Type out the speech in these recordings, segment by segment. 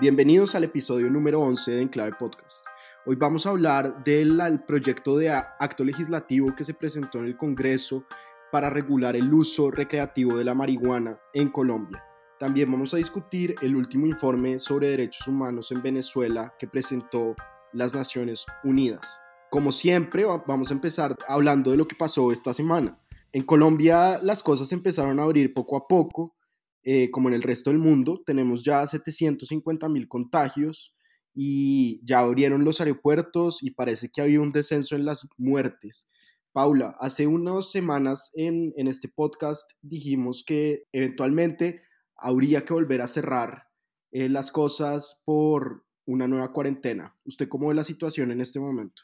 Bienvenidos al episodio número 11 de Enclave Podcast. Hoy vamos a hablar del proyecto de acto legislativo que se presentó en el Congreso para regular el uso recreativo de la marihuana en Colombia. También vamos a discutir el último informe sobre derechos humanos en Venezuela que presentó las Naciones Unidas. Como siempre, vamos a empezar hablando de lo que pasó esta semana. En Colombia las cosas empezaron a abrir poco a poco eh, como en el resto del mundo, tenemos ya 750 mil contagios y ya abrieron los aeropuertos y parece que ha habido un descenso en las muertes. Paula, hace unas semanas en, en este podcast dijimos que eventualmente habría que volver a cerrar eh, las cosas por una nueva cuarentena. ¿Usted cómo ve la situación en este momento?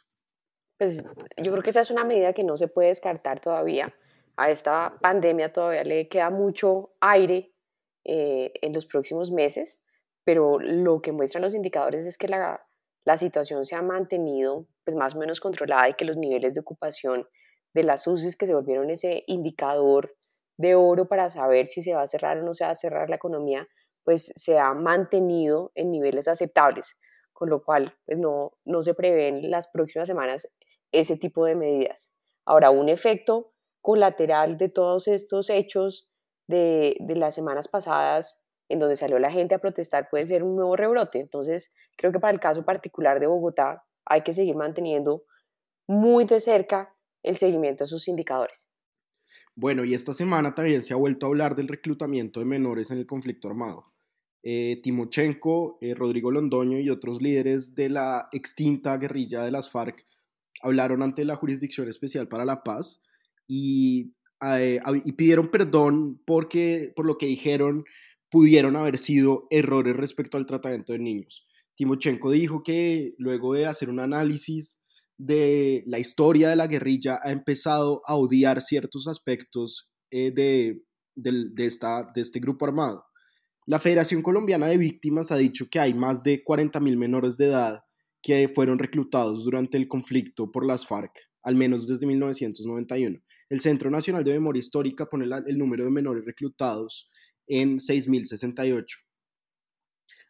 Pues yo creo que esa es una medida que no se puede descartar todavía. A esta pandemia todavía le queda mucho aire eh, en los próximos meses, pero lo que muestran los indicadores es que la, la situación se ha mantenido pues más o menos controlada y que los niveles de ocupación de las UCIs que se volvieron ese indicador de oro para saber si se va a cerrar o no se va a cerrar la economía, pues se ha mantenido en niveles aceptables, con lo cual pues no, no se prevén las próximas semanas ese tipo de medidas. Ahora, un efecto colateral de todos estos hechos de, las semanas pasadas en donde salió la gente a protestar puede ser un nuevo rebrote. Entonces, creo que para el caso particular de Bogotá hay que seguir manteniendo muy de cerca el seguimiento de sus indicadores. Bueno, y esta semana también se ha vuelto a hablar del reclutamiento de menores en el conflicto armado. Eh, Timochenko, eh, Rodrigo Londoño y otros líderes de la extinta guerrilla de las FARC hablaron ante la Jurisdicción Especial para la Paz y eh, y pidieron perdón porque por lo que dijeron pudieron haber sido errores respecto al tratamiento de niños. Timochenko dijo que luego de hacer un análisis de la historia de la guerrilla ha empezado a odiar ciertos aspectos eh, de, de, esta, de este grupo armado. La Federación Colombiana de Víctimas ha dicho que hay más de 40.000 menores de edad que fueron reclutados durante el conflicto por las FARC, al menos desde 1991. El Centro Nacional de Memoria Histórica pone el número de menores reclutados en 6.068.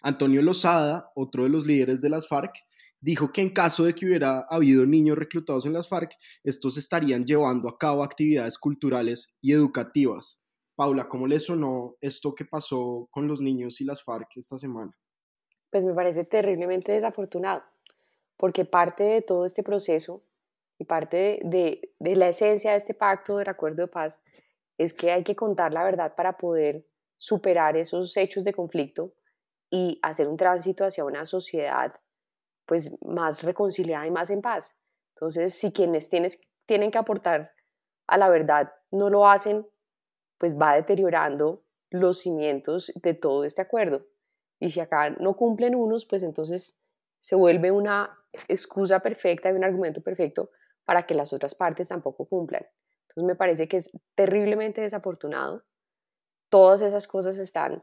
Antonio Lozada, otro de los líderes de las FARC, dijo que en caso de que hubiera habido niños reclutados en las FARC, estos estarían llevando a cabo actividades culturales y educativas. Paula, ¿cómo le sonó esto que pasó con los niños y las FARC esta semana? Pues me parece terriblemente desafortunado, porque parte de todo este proceso y parte de, la esencia de este pacto del acuerdo de paz es que hay que contar la verdad para poder superar esos hechos de conflicto y hacer un tránsito hacia una sociedad pues más reconciliada y más en paz. Entonces, si quienes tienes, tienen que aportar a la verdad no lo hacen, pues va deteriorando los cimientos de todo este acuerdo. Y si acá no cumplen unos, pues entonces se vuelve una excusa perfecta y un argumento perfecto para que las otras partes tampoco cumplan. Entonces me parece que es terriblemente desafortunado. Todas esas cosas están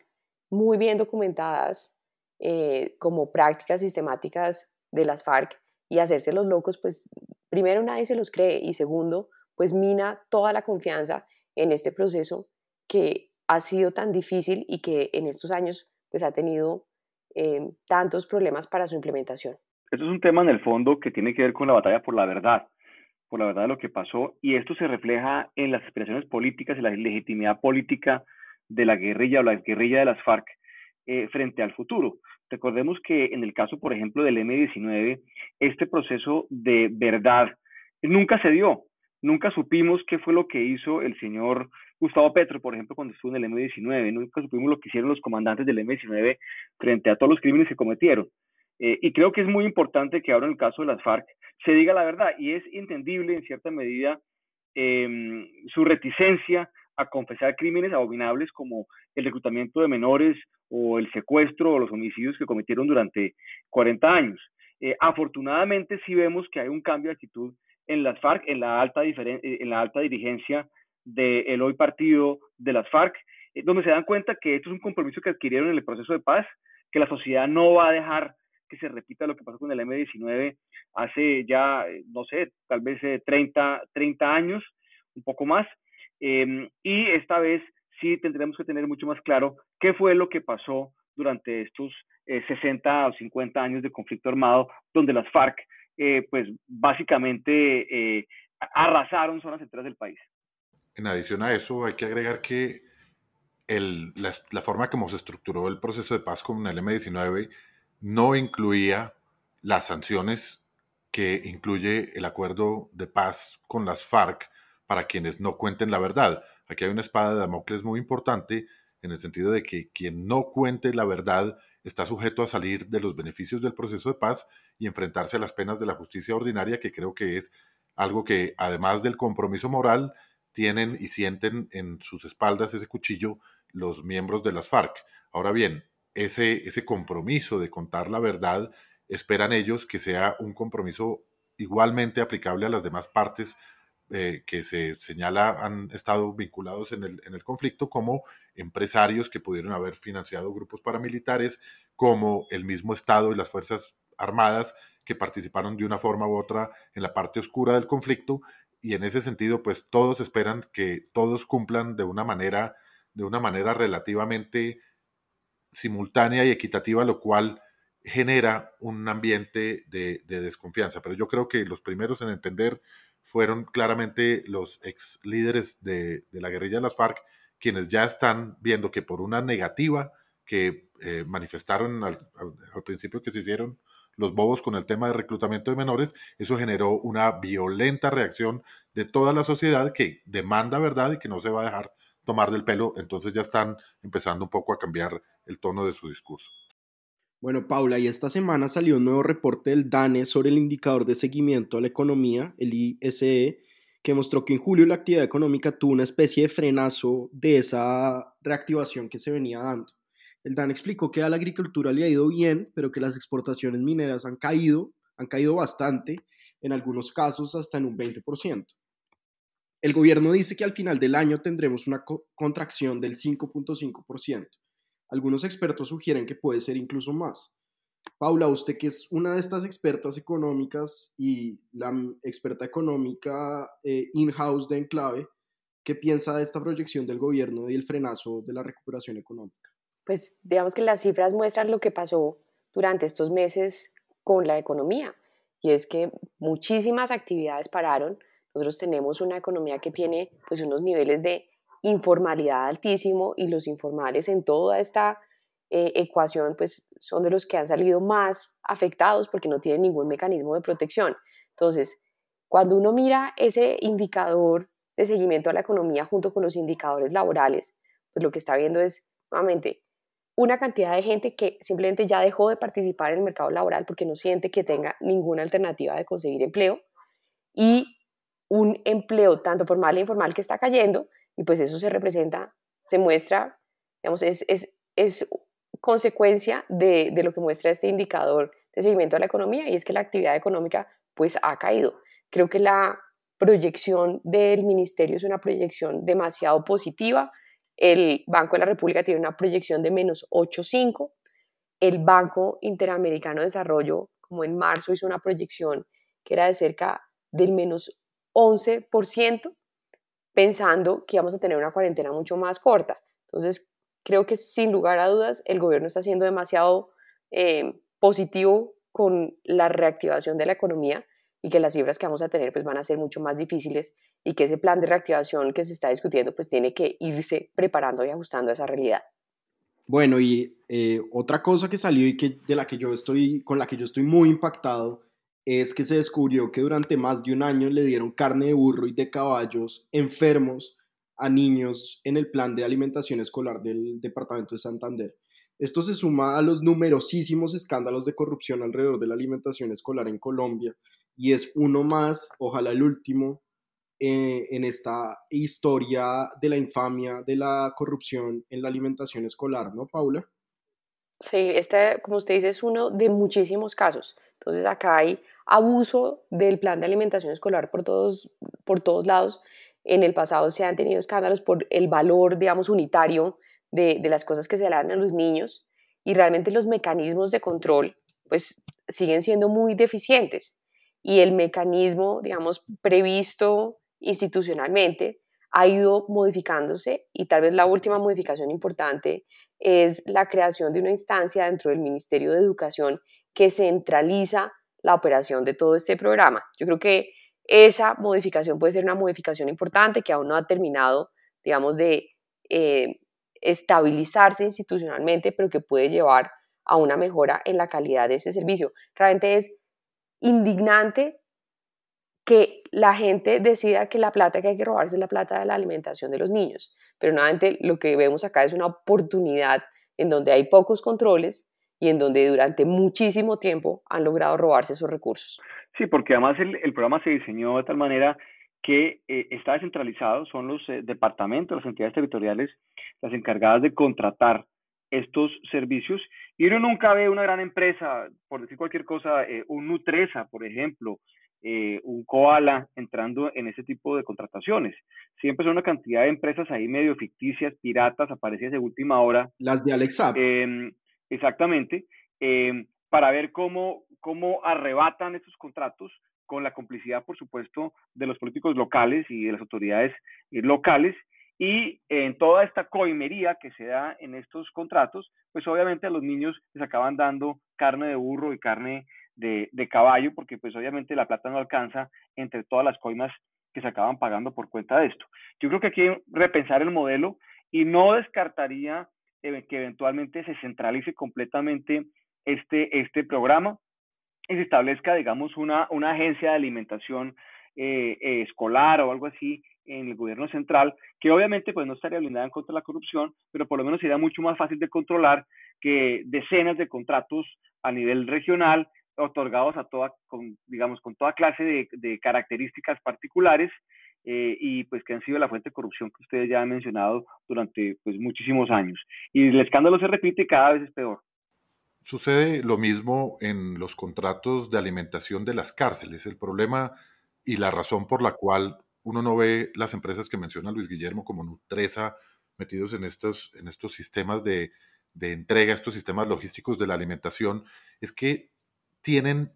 muy bien documentadas eh, como prácticas sistemáticas de las FARC y hacerse los locos, pues primero nadie se los cree y segundo, pues mina toda la confianza en este proceso que ha sido tan difícil y que en estos años pues ha tenido eh, tantos problemas para su implementación. Esto es un tema en el fondo que tiene que ver con la batalla por la verdad por la verdad de lo que pasó y esto se refleja en las aspiraciones políticas y la legitimidad política de la guerrilla o la guerrilla de las FARC eh, frente al futuro. Recordemos que en el caso, por ejemplo, del M-19, este proceso de verdad nunca se dio. Nunca supimos qué fue lo que hizo el señor Gustavo Petro, por ejemplo, cuando estuvo en el M-19. Nunca supimos lo que hicieron los comandantes del M-19 frente a todos los crímenes que cometieron. Eh, y creo que es muy importante que ahora en el caso de las FARC se diga la verdad y es entendible en cierta medida em, su reticencia a confesar crímenes abominables como el reclutamiento de menores o el secuestro o los homicidios que cometieron durante 40 años. Eh, afortunadamente sí vemos que hay un cambio de actitud en las FARC, en la alta, eh, en la alta dirigencia del hoy partido de las FARC, eh, donde se dan cuenta que esto es un compromiso que adquirieron en el proceso de paz, que la sociedad no va a dejar que se repita lo que pasó con el M-19 hace ya, no sé, tal vez 30, 30 años, un poco más, em, y esta vez sí tendremos que tener mucho más claro qué fue lo que pasó durante estos 60 eh, o 50 años de conflicto armado, donde las FARC, eh, pues básicamente eh, arrasaron zonas centrales del país. En adición a eso, hay que agregar que el, la, la, forma como se estructuró el proceso de paz con el M-19 no incluía las sanciones que incluye el acuerdo de paz con las FARC para quienes no cuenten la verdad. Aquí hay una espada de Damocles muy importante en el sentido de que quien no cuente la verdad está sujeto a salir de los beneficios del proceso de paz y enfrentarse a las penas de la justicia ordinaria, que creo que es algo que, además del compromiso moral, tienen y sienten en sus espaldas ese cuchillo los miembros de las FARC. Ahora bien, ese, ese compromiso de contar la verdad, esperan ellos que sea un compromiso igualmente aplicable a las demás partes eh, que se señala han estado vinculados en el, en el, conflicto como empresarios que pudieron haber financiado grupos paramilitares, como el mismo Estado y las Fuerzas Armadas que participaron de una forma u otra en la parte oscura del conflicto. Y en ese sentido pues todos esperan que todos cumplan de una manera de una manera relativamente simultánea y equitativa lo cual genera un ambiente de, de desconfianza. Pero yo creo que los primeros en entender fueron claramente los ex líderes de, la guerrilla de las FARC quienes ya están viendo que por una negativa que eh, manifestaron al, principio que se hicieron los bobos con el tema de reclutamiento de menores, eso generó una violenta reacción de toda la sociedad que demanda verdad y que no se va a dejar tomar del pelo, entonces ya están empezando un poco a cambiar el tono de su discurso. Bueno, Paula, y esta semana salió un nuevo reporte del DANE sobre el indicador de seguimiento a la economía, el ISE, que mostró que en julio la actividad económica tuvo una especie de frenazo de esa reactivación que se venía dando. El DANE explicó que a la agricultura le ha ido bien, pero que las exportaciones mineras han caído, han caído bastante, en algunos casos hasta en un 20%. El gobierno dice que al final del año tendremos una contracción del 5.5%. Algunos expertos sugieren que puede ser incluso más. Paula, usted que es una de estas expertas económicas y la experta económica eh, in-house de Enclave, ¿qué piensa de esta proyección del gobierno y el frenazo de la recuperación económica? Pues digamos que las cifras muestran lo que pasó durante estos meses con la economía y es que muchísimas actividades pararon. Nosotros tenemos una economía que tiene pues unos niveles de informalidad altísimo y los informales en toda esta eh, ecuación pues son de los que han salido más afectados porque no tienen ningún mecanismo de protección. Entonces, cuando uno mira ese indicador de seguimiento a la economía junto con los indicadores laborales, pues lo que está viendo es nuevamente una cantidad de gente que simplemente ya dejó de participar en el mercado laboral porque no siente que tenga ninguna alternativa de conseguir empleo y un empleo tanto formal e informal que está cayendo y pues eso se representa, se muestra, digamos, es, es, es consecuencia de, de, lo que muestra este indicador de seguimiento de la economía y es que la actividad económica pues ha caído. Creo que la proyección del ministerio es una proyección demasiado positiva. El Banco de la República tiene una proyección de menos 8,5. El Banco Interamericano de Desarrollo, como en marzo, hizo una proyección que era de cerca del menos 11% pensando que íbamos a tener una cuarentena mucho más corta. Entonces, creo que sin lugar a dudas el gobierno está siendo demasiado eh, positivo con la reactivación de la economía y que las cifras que vamos a tener pues van a ser mucho más difíciles y que ese plan de reactivación que se está discutiendo pues tiene que irse preparando y ajustando a esa realidad. Bueno, y eh, otra cosa que salió y que, de la que yo estoy, con la que yo estoy muy impactado es que se descubrió que durante más de un año le dieron carne de burro y de caballos enfermos a niños en el plan de alimentación escolar del Departamento de Santander. Esto se suma a los numerosísimos escándalos de corrupción alrededor de la alimentación escolar en Colombia y es uno más, ojalá el último, eh, en esta historia de la infamia de la corrupción en la alimentación escolar, ¿no, Paula? Sí, este, como usted dice, es uno de muchísimos casos. Entonces acá hay abuso del plan de alimentación escolar por todos, por todos lados. En el pasado se han tenido escándalos por el valor, digamos, unitario de, de las cosas que se le dan a los niños y realmente los mecanismos de control pues siguen siendo muy deficientes y el mecanismo, digamos, previsto institucionalmente ha ido modificándose y tal vez la última modificación importante es la creación de una instancia dentro del Ministerio de Educación que centraliza la operación de todo este programa. Yo creo que esa modificación puede ser una modificación importante que aún no ha terminado, digamos, de eh, estabilizarse institucionalmente, pero que puede llevar a una mejora en la calidad de ese servicio. Realmente es indignante que la gente decida que la plata que hay que robarse es la plata de la alimentación de los niños. Pero nuevamente lo que vemos acá es una oportunidad en donde hay pocos controles y en donde durante muchísimo tiempo han logrado robarse esos recursos. Sí, porque además el, el programa se diseñó de tal manera que eh, está descentralizado, son los eh, departamentos, las entidades territoriales las encargadas de contratar estos servicios y uno nunca ve una gran empresa, por decir cualquier cosa, eh, un Nutresa, por ejemplo, eh, un Koala entrando en ese tipo de contrataciones. Siempre son una cantidad de empresas ahí medio ficticias, piratas, aparecidas de última hora. Las de Alexa. Em, exactamente, em, para ver cómo, cómo arrebatan estos contratos con la complicidad, por supuesto, de los políticos locales y de las autoridades eh, locales y en toda esta coimería que se da en estos contratos, pues obviamente a los niños les acaban dando carne de burro y carne de, caballo, porque pues obviamente la plata no alcanza entre todas las coimas que se acaban pagando por cuenta de esto. Yo creo que hay que repensar el modelo y no descartaría que eventualmente se centralice completamente este, este programa y se establezca, digamos, una, una agencia de alimentación eh, eh, escolar o algo así en el gobierno central, que obviamente pues no estaría blindada en contra de la corrupción, pero por lo menos sería mucho más fácil de controlar que decenas de contratos a nivel regional otorgados a toda, con, digamos, con toda clase de, características particulares eh, y pues que han sido la fuente de corrupción que ustedes ya han mencionado durante pues muchísimos años. Y el escándalo se repite y cada vez es peor. Sucede lo mismo en los contratos de alimentación de las cárceles. El problema y la razón por la cual uno no ve las empresas que menciona Luis Guillermo como Nutresa metidos en estos, en estos sistemas de, de entrega, estos sistemas logísticos de la alimentación, es que tienen,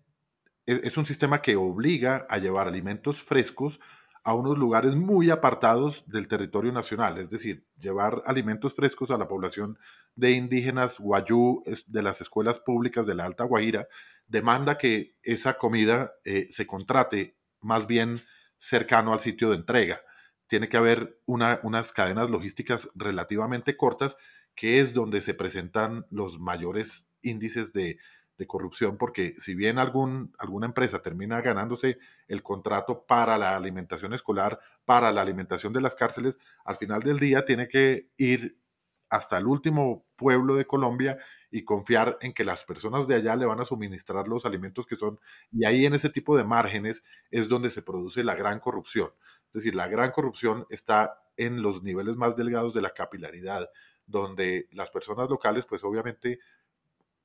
e, es un sistema que obliga a llevar alimentos frescos a unos lugares muy apartados del territorio nacional, es decir, llevar alimentos frescos a la población de indígenas guayú de las escuelas públicas de la Alta Guajira, demanda que esa comida eh, se contrate más bien cercano al sitio de entrega. Tiene que haber unas cadenas logísticas relativamente cortas, que es donde se presentan los mayores índices de, corrupción, porque si bien algún, alguna empresa termina ganándose el contrato para la alimentación escolar, para la alimentación de las cárceles, al final del día tiene que ir hasta el último pueblo de Colombia y confiar en que las personas de allá le van a suministrar los alimentos que son. Y ahí en ese tipo de márgenes es donde se produce la gran corrupción. Es decir, la gran corrupción está en los niveles más delgados de la capilaridad, donde las personas locales pues obviamente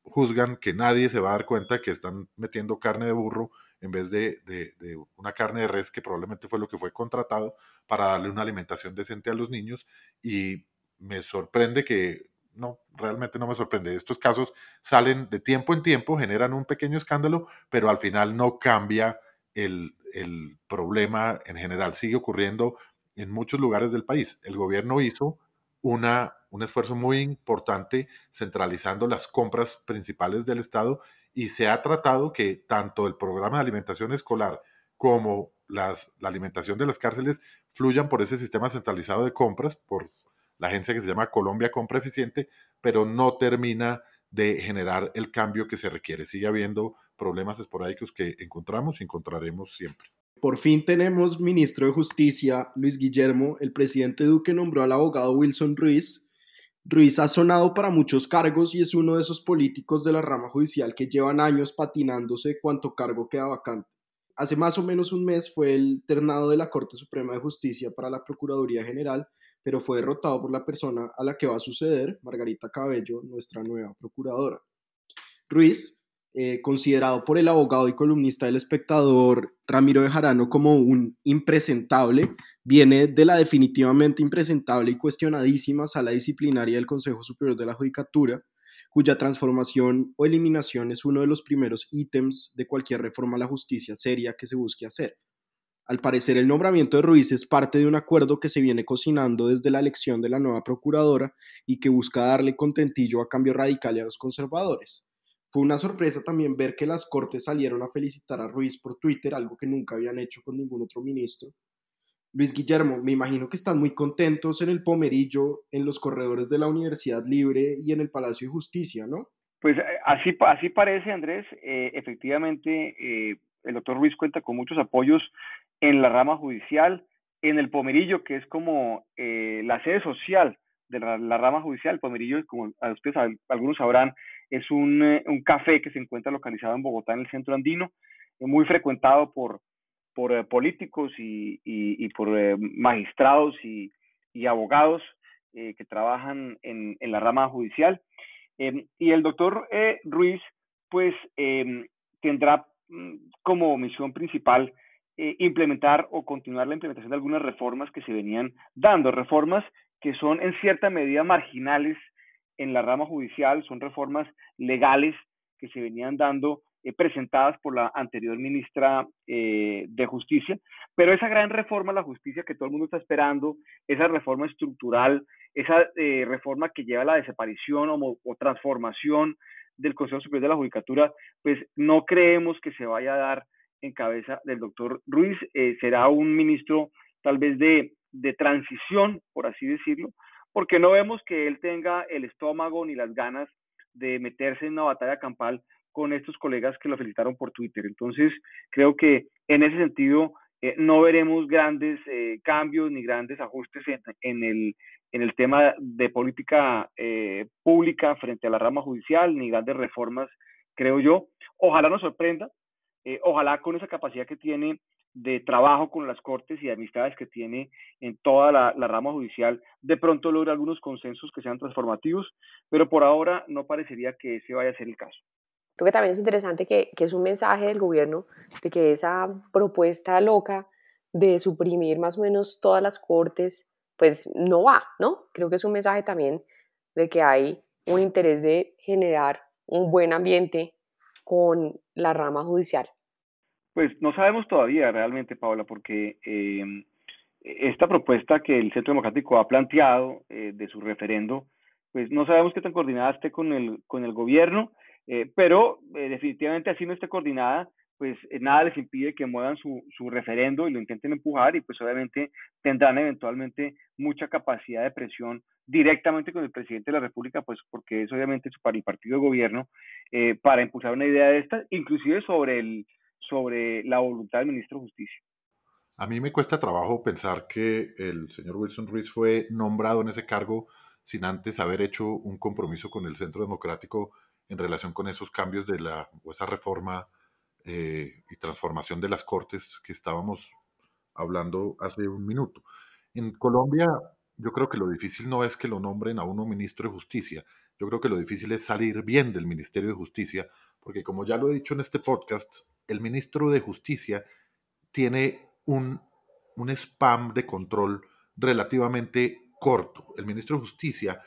juzgan que nadie se va a dar cuenta que están metiendo carne de burro en vez de, de, una carne de res que probablemente fue lo que fue contratado para darle una alimentación decente a los niños y me sorprende que, no, realmente no me sorprende. Estos casos salen de tiempo en tiempo, generan un pequeño escándalo, pero al final no cambia el, el problema en general. Sigue ocurriendo en muchos lugares del país. El gobierno hizo una, un esfuerzo muy importante centralizando las compras principales del Estado y se ha tratado que tanto el programa de alimentación escolar como las, la alimentación de las cárceles fluyan por ese sistema centralizado de compras, por la agencia que se llama Colombia Compra Eficiente, pero no termina de generar el cambio que se requiere. Sigue habiendo problemas esporádicos que encontramos y encontraremos siempre. Por fin tenemos ministro de Justicia, Luis Guillermo. El presidente Duque nombró al abogado Wilson Ruiz. Ruiz ha sonado para muchos cargos y es uno de esos políticos de la rama judicial que llevan años patinándose cuanto cargo queda vacante. hace más o menos un mes fue el ternado de la Corte Suprema de Justicia para la Procuraduría General, pero fue derrotado por la persona a la que va a suceder, Margarita Cabello, nuestra nueva procuradora. Ruiz, eh, considerado por el abogado y columnista del espectador Ramiro de Jarano como un impresentable, viene de la definitivamente impresentable y cuestionadísima sala disciplinaria del Consejo Superior de la Judicatura, cuya transformación o eliminación es uno de los primeros ítems de cualquier reforma a la justicia seria que se busque hacer. Al parecer, el nombramiento de Ruiz es parte de un acuerdo que se viene cocinando desde la elección de la nueva procuradora y que busca darle contentillo a cambio radical y a los conservadores. Fue una sorpresa también ver que las Cortes salieron a felicitar a Ruiz por Twitter, algo que nunca habían hecho con ningún otro ministro. Luis Guillermo, me imagino que están muy contentos en el Pomerillo, en los corredores de la Universidad Libre y en el Palacio de Justicia, ¿no? Pues eh, así, así parece, Andrés. Eh, efectivamente, eh, el doctor Ruiz cuenta con muchos apoyos en la rama judicial, en el Pomerillo, que es como la sede social de la, rama judicial. El Pomerillo, como ustedes algunos sabrán, es un, un café que se encuentra localizado en Bogotá, en el centro andino, muy frecuentado por por eh, políticos y, y, por eh, magistrados y, y abogados eh, que trabajan en, en, la rama judicial. Em, y el doctor Ruiz, pues, em, tendrá mm, como misión principal implementar o continuar la implementación de algunas reformas que se venían dando, reformas que son en cierta medida marginales en la rama judicial, son reformas legales que se venían dando eh, presentadas por la anterior ministra eh, de Justicia, pero esa gran reforma a la justicia que todo el mundo está esperando, esa reforma estructural, esa eh, reforma que lleva a la desaparición o, transformación del Consejo Superior de la Judicatura, pues no creemos que se vaya a dar en cabeza del doctor Ruiz, será un ministro tal vez de, de transición, por así decirlo, porque no vemos que él tenga el estómago ni las ganas de meterse en una batalla campal con estos colegas que lo felicitaron por Twitter. Entonces, creo que en ese sentido eh, no veremos grandes eh, cambios ni grandes ajustes en, el, en el tema de política eh, pública frente a la rama judicial, ni grandes reformas, creo yo. Ojalá nos sorprenda, ojalá con esa capacidad que tiene de trabajo con las cortes y amistades que tiene en toda la, rama judicial, de pronto logre algunos consensos que sean transformativos, pero por ahora no parecería que ese vaya a ser el caso. Creo que también es interesante que, que es un mensaje del gobierno de que esa propuesta loca de suprimir más o menos todas las cortes, pues no va, ¿no? Creo que es un mensaje también de que hay un interés de generar un buen ambiente con la rama judicial. Pues no sabemos todavía realmente, Paula, porque em, esta propuesta que el Centro Democrático ha planteado eh, de su referendo, pues no sabemos qué tan coordinada esté con el, con el gobierno eh, pero eh, definitivamente así no esté coordinada, pues eh, nada les impide que muevan su, su referendo y lo intenten empujar y pues obviamente tendrán eventualmente mucha capacidad de presión directamente con el presidente de la República, pues porque es obviamente para el partido de gobierno, para impulsar una idea de esta, inclusive sobre, el, sobre la voluntad del ministro de Justicia. A mí me cuesta trabajo pensar que el señor Wilson Ruiz fue nombrado en ese cargo sin antes haber hecho un compromiso con el Centro Democrático en relación con esos cambios de la, o esa reforma eh, y transformación de las cortes que estábamos hablando hace un minuto. En Colombia, yo creo que lo difícil no es que lo nombren a uno ministro de justicia, yo creo que lo difícil es salir bien del Ministerio de Justicia, porque como ya lo he dicho en este podcast, el ministro de Justicia tiene un, un spam de control relativamente corto. El ministro de Justicia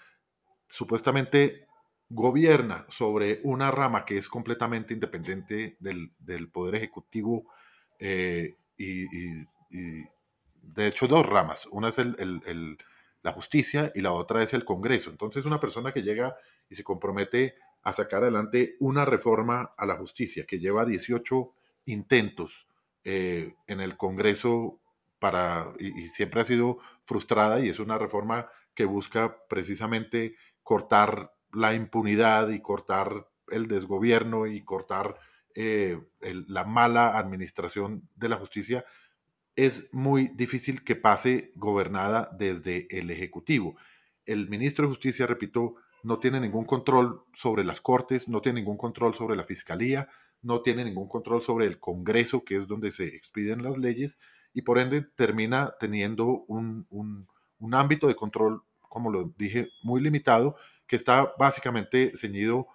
supuestamente gobierna sobre una rama que es completamente independiente del, Poder Ejecutivo eh, y, de hecho dos ramas. Una es la justicia y la otra es el Congreso. Entonces una persona que llega y se compromete a sacar adelante una reforma a la justicia que lleva 18 intentos eh, en el Congreso para, y siempre ha sido frustrada y es una reforma que busca precisamente cortar la impunidad y cortar el desgobierno y cortar eh, la mala administración de la justicia, es muy difícil que pase gobernada desde el Ejecutivo. El ministro de Justicia, repito, no tiene ningún control sobre las cortes, no tiene ningún control sobre la fiscalía, no tiene ningún control sobre el Congreso, que es donde se expiden las leyes, y por ende termina teniendo un, ámbito de control, como lo dije, muy limitado, que está básicamente ceñido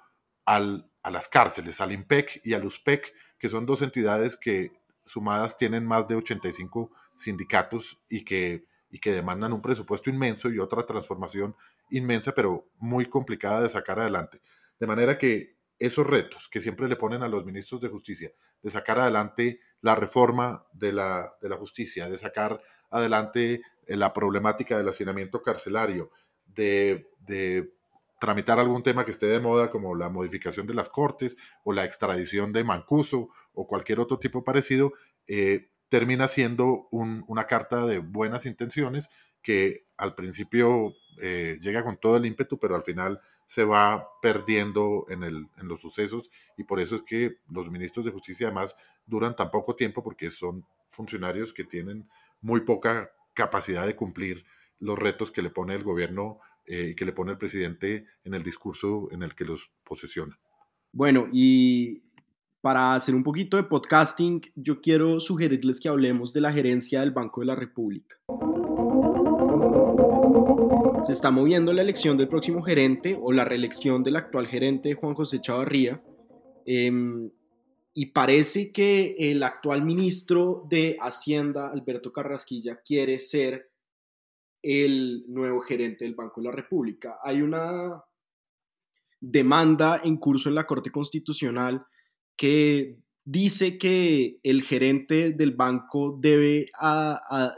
al, a las cárceles, al IMPEC y al USPEC, que son dos entidades que sumadas tienen más de 85 sindicatos y que, y que demandan un presupuesto inmenso y otra transformación inmensa, pero muy complicada de sacar adelante. De manera que esos retos que siempre le ponen a los ministros de justicia, de sacar adelante la reforma de la, de la justicia, de sacar adelante eh, la problemática del hacinamiento carcelario, de, de, tramitar algún tema que esté de moda como la modificación de las cortes o la extradición de Mancuso o cualquier otro tipo parecido, eh, termina siendo una carta de buenas intenciones que al principio eh, llega con todo el ímpetu, pero al final se va perdiendo en, el, en los sucesos y por eso es que los ministros de justicia además duran tan poco tiempo porque son funcionarios que tienen muy poca capacidad de cumplir los retos que le pone el gobierno eh, que le pone el presidente en el discurso en el que los posesiona. Bueno, y para hacer un poquito de podcasting, yo quiero sugerirles que hablemos de la gerencia del Banco de la República. Se está moviendo la elección del próximo gerente o la reelección del actual gerente Juan José Chavarría. Em, y parece que el actual ministro de Hacienda, Alberto Carrasquilla, quiere ser el nuevo gerente del Banco de la República. Hay una demanda en curso en la Corte Constitucional que dice que el gerente del banco debe,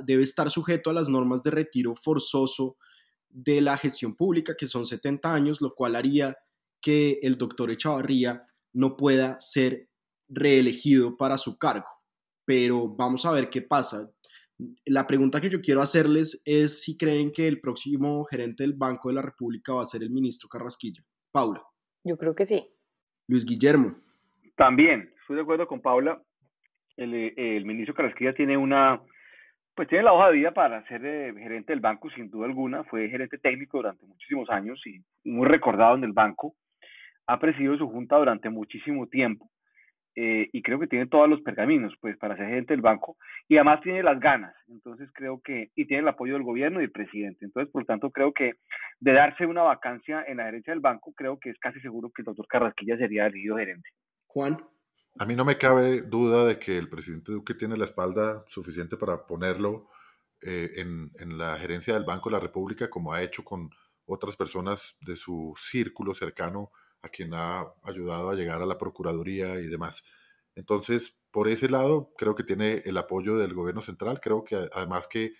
debe estar sujeto a las normas de retiro forzoso de la gestión pública, que son 70 años, lo cual haría que el doctor Echavarría no pueda ser reelegido para su cargo. Pero vamos a ver qué pasa. La pregunta que yo quiero hacerles es si creen que el próximo gerente del Banco de la República va a ser el ministro Carrasquilla. Paula. Yo creo que sí. Luis Guillermo. También, estoy de acuerdo con Paula. El, el ministro Carrasquilla tiene una pues tiene la hoja de vida para ser eh, gerente del banco, sin duda alguna. Fue gerente técnico durante muchísimos años y muy recordado en el banco. Ha presidido su junta durante muchísimo tiempo eh, y creo que tiene todos los pergaminos pues para ser gerente del banco y además tiene las ganas. Entonces creo que, y tiene el apoyo del gobierno y del presidente. Entonces, por lo tanto, creo que de darse una vacancia en la gerencia del banco, creo que es casi seguro que el doctor Carrasquilla sería elegido gerente. Juan. A mí no me cabe duda de que el presidente Duque tiene la espalda suficiente para ponerlo eh, en, la gerencia del Banco de la República, como ha hecho con otras personas de su círculo cercano a quien ha ayudado a llegar a la Procuraduría y demás. Entonces, por ese lado, creo que tiene el apoyo del gobierno central. Creo que además que,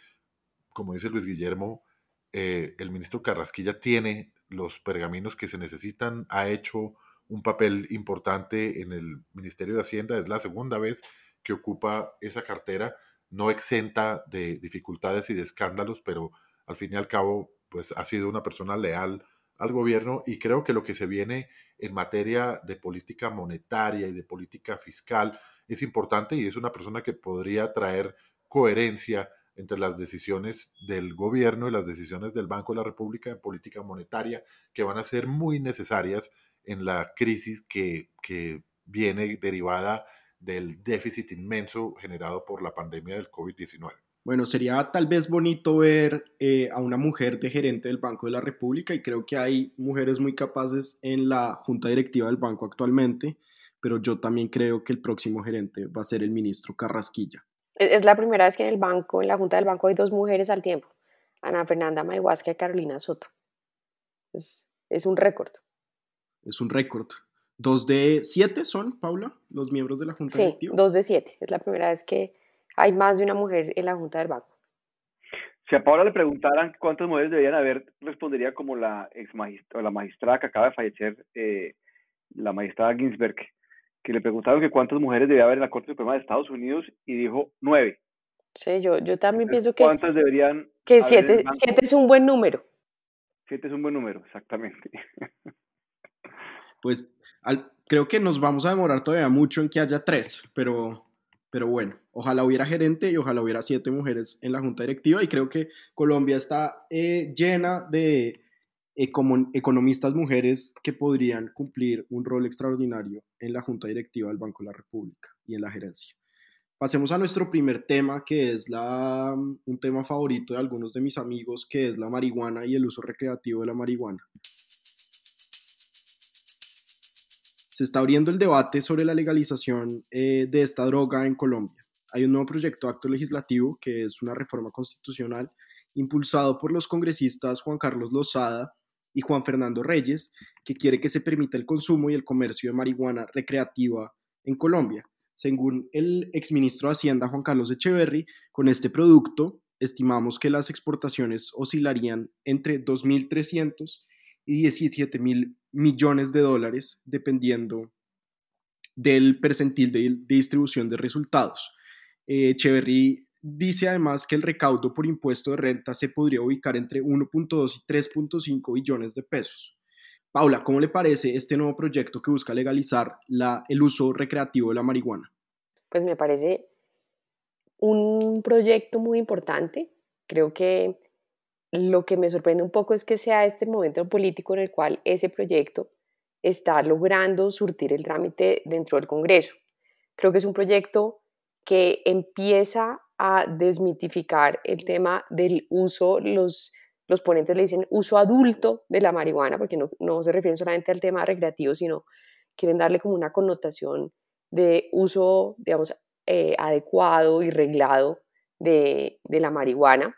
como dice Luis Guillermo, eh, el ministro Carrasquilla tiene los pergaminos que se necesitan, ha hecho un papel importante en el Ministerio de Hacienda. Es la segunda vez que ocupa esa cartera, no exenta de dificultades y de escándalos, pero al fin y al cabo, pues ha sido una persona leal al gobierno y creo que lo que se viene en materia de política monetaria y de política fiscal es importante y es una persona que podría traer coherencia entre las decisiones del gobierno y las decisiones del Banco de la República en política monetaria que van a ser muy necesarias en la crisis que, viene derivada del déficit inmenso generado por la pandemia del COVID-19. Bueno, sería tal vez bonito ver eh, a una mujer de gerente del Banco de la República y creo que hay mujeres muy capaces en la junta directiva del banco actualmente, pero yo también creo que el próximo gerente va a ser el ministro Carrasquilla. Es la primera vez que en el banco, en la junta del banco, hay dos mujeres al tiempo, Ana Fernanda Mayhuasca y Carolina Soto. Es, es un récord es un récord. ¿Dos de siete son, Paula, los miembros de la Junta sí, Directiva? dos de siete. Es la primera vez que hay más de una mujer en la Junta del Banco. Si a Paula le preguntaran cuántas mujeres deberían haber, respondería como la ex magistrada, la magistrada que acaba de fallecer, eh, la magistrada Ginsberg, que le preguntaron que cuántas mujeres debía haber en la Corte Suprema de Estados Unidos y dijo nueve. Sí, yo, yo también pienso que... ¿Cuántas deberían? Que siete, siete es un buen número. Siete es un buen número, exactamente. pues creo que nos vamos a demorar todavía mucho en que haya tres, pero, pero bueno, ojalá hubiera gerente y ojalá hubiera siete mujeres en la junta directiva y creo que Colombia está eh, llena de economistas mujeres que podrían cumplir un rol extraordinario en la Junta Directiva del Banco de la República y en la gerencia. Pasemos a nuestro primer tema, que es la, un tema favorito de algunos de mis amigos, que es la marihuana y el uso recreativo de la marihuana. Se está abriendo el debate sobre la legalización eh, de esta droga en Colombia. Hay un nuevo proyecto de acto legislativo, que es una reforma constitucional, impulsado por los congresistas Juan Carlos Lozada y Juan Fernando Reyes, que quiere que se permita el consumo y el comercio de marihuana recreativa en Colombia. Según el exministro de Hacienda Juan Carlos Echeverry, con este producto estimamos que las exportaciones oscilarían entre 2.300 y 17.000 millones de dólares, dependiendo del percentil de, distribución de resultados. Eh, Echeverry Dice además que el recaudo por impuesto de renta se podría ubicar entre 1.2 y 3.5 billones de pesos. Paula, ¿cómo le parece este nuevo proyecto que busca legalizar la, el uso recreativo de la marihuana? Pues me parece un proyecto muy importante. Creo que lo que me sorprende un poco es que sea este momento político en el cual ese proyecto está logrando surtir el trámite dentro del Congreso. Creo que es un proyecto que empieza a desmitificar el tema del uso, los, los ponentes le dicen uso adulto de la marihuana, porque no, no se refieren solamente al tema recreativo, sino quieren darle como una connotación de uso, digamos, eh, adecuado y reglado de, de la marihuana.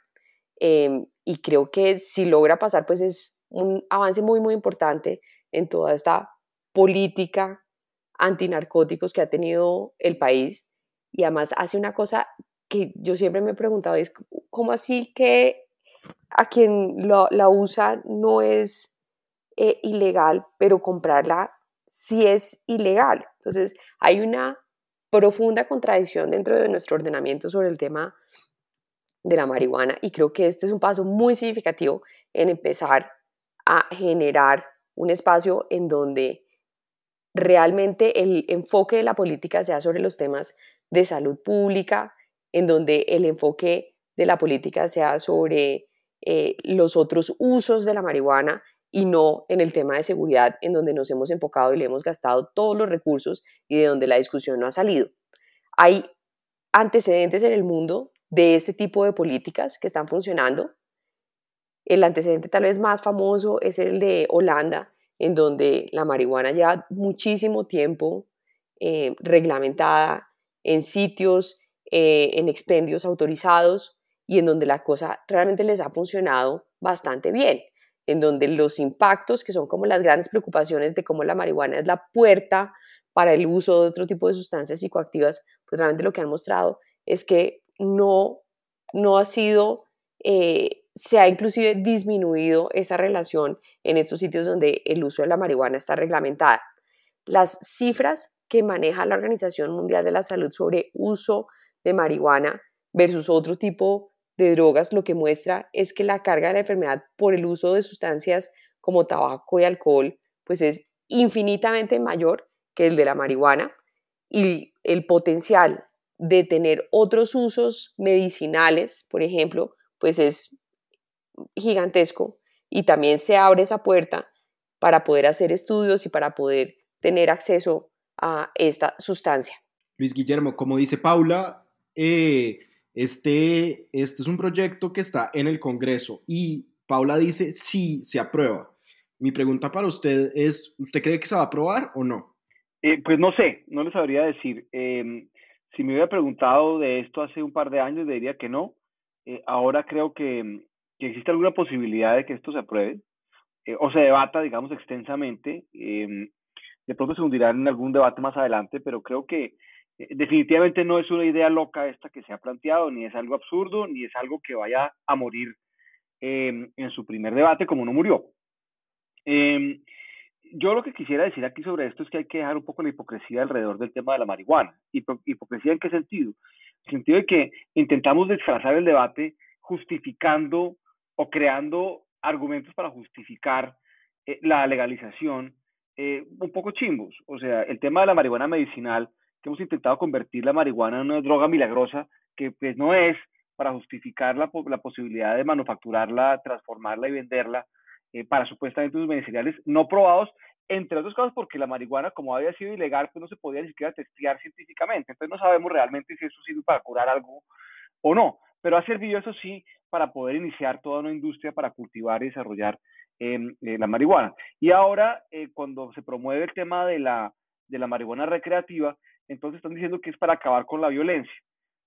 Em, y creo que si logra pasar, pues es un avance muy, muy importante en toda esta política antinarcóticos que ha tenido el país y además hace una cosa que yo siempre me he preguntado, es cómo así que a quien la usa no es eh, ilegal, pero comprarla sí es ilegal. Entonces, hay una profunda contradicción dentro de nuestro ordenamiento sobre el tema de la marihuana y creo que este es un paso muy significativo en empezar a generar un espacio en donde realmente el enfoque de la política sea sobre los temas de salud pública, en donde el enfoque de la política sea sobre eh, los otros usos de la marihuana y no en el tema de seguridad, en donde nos hemos enfocado y le hemos gastado todos los recursos y de donde la discusión no ha salido. Hay antecedentes en el mundo de este tipo de políticas que están funcionando. El antecedente tal vez más famoso es el de Holanda, en donde la marihuana lleva muchísimo tiempo eh, reglamentada en sitios eh, en expendios autorizados y en donde la cosa realmente les ha funcionado bastante bien, en donde los impactos, que son como las grandes preocupaciones de cómo la marihuana es la puerta para el uso de otro tipo de sustancias psicoactivas, pues realmente lo que han mostrado es que no, no ha sido, eh, se ha inclusive disminuido esa relación en estos sitios donde el uso de la marihuana está reglamentada. Las cifras que maneja la Organización Mundial de la Salud sobre uso de marihuana versus otro tipo de drogas, lo que muestra es que la carga de la enfermedad por el uso de sustancias como tabaco y alcohol, pues es infinitamente mayor que el de la marihuana y el potencial de tener otros usos medicinales, por ejemplo, pues es gigantesco y también se abre esa puerta para poder hacer estudios y para poder tener acceso a esta sustancia. Luis Guillermo, como dice Paula, eh, este, este es un proyecto que está en el Congreso y Paula dice sí, se aprueba. Mi pregunta para usted es, ¿usted cree que se va a aprobar o no? Eh, pues no sé, no le sabría decir. Em, si me hubiera preguntado de esto hace un par de años, diría que no. Eh, ahora creo que, que, existe alguna posibilidad de que esto se apruebe o se debata, digamos, extensamente. Em, de pronto se hundirá en algún debate más adelante, pero creo que eh, definitivamente no es una idea loca esta que se ha planteado, ni es algo absurdo, ni es algo que vaya a morir em, en su primer debate como no murió. Yo lo que quisiera decir aquí sobre esto es que hay que dejar un poco la hipocresía alrededor del tema de la marihuana. ¿Hipocresía en qué sentido? En el sentido de que intentamos disfrazar el debate justificando o creando argumentos para justificar eh, la legalización eh, un poco chimbos. O sea, el tema de la marihuana medicinal que hemos intentado convertir la marihuana en una droga milagrosa que pues no es para justificar la, la posibilidad de manufacturarla, transformarla y venderla eh, para supuestamente usos medicinales no probados, entre otras cosas porque la marihuana, como había sido ilegal, pues no se podía ni siquiera testear científicamente. Entonces no sabemos realmente si eso sirve para curar algo o no. Pero ha servido, eso sí, para poder iniciar toda una industria para cultivar y desarrollar em, eh, la marihuana. Y ahora, eh, cuando se promueve el tema de la, de la marihuana recreativa, entonces están diciendo que es para acabar con la violencia.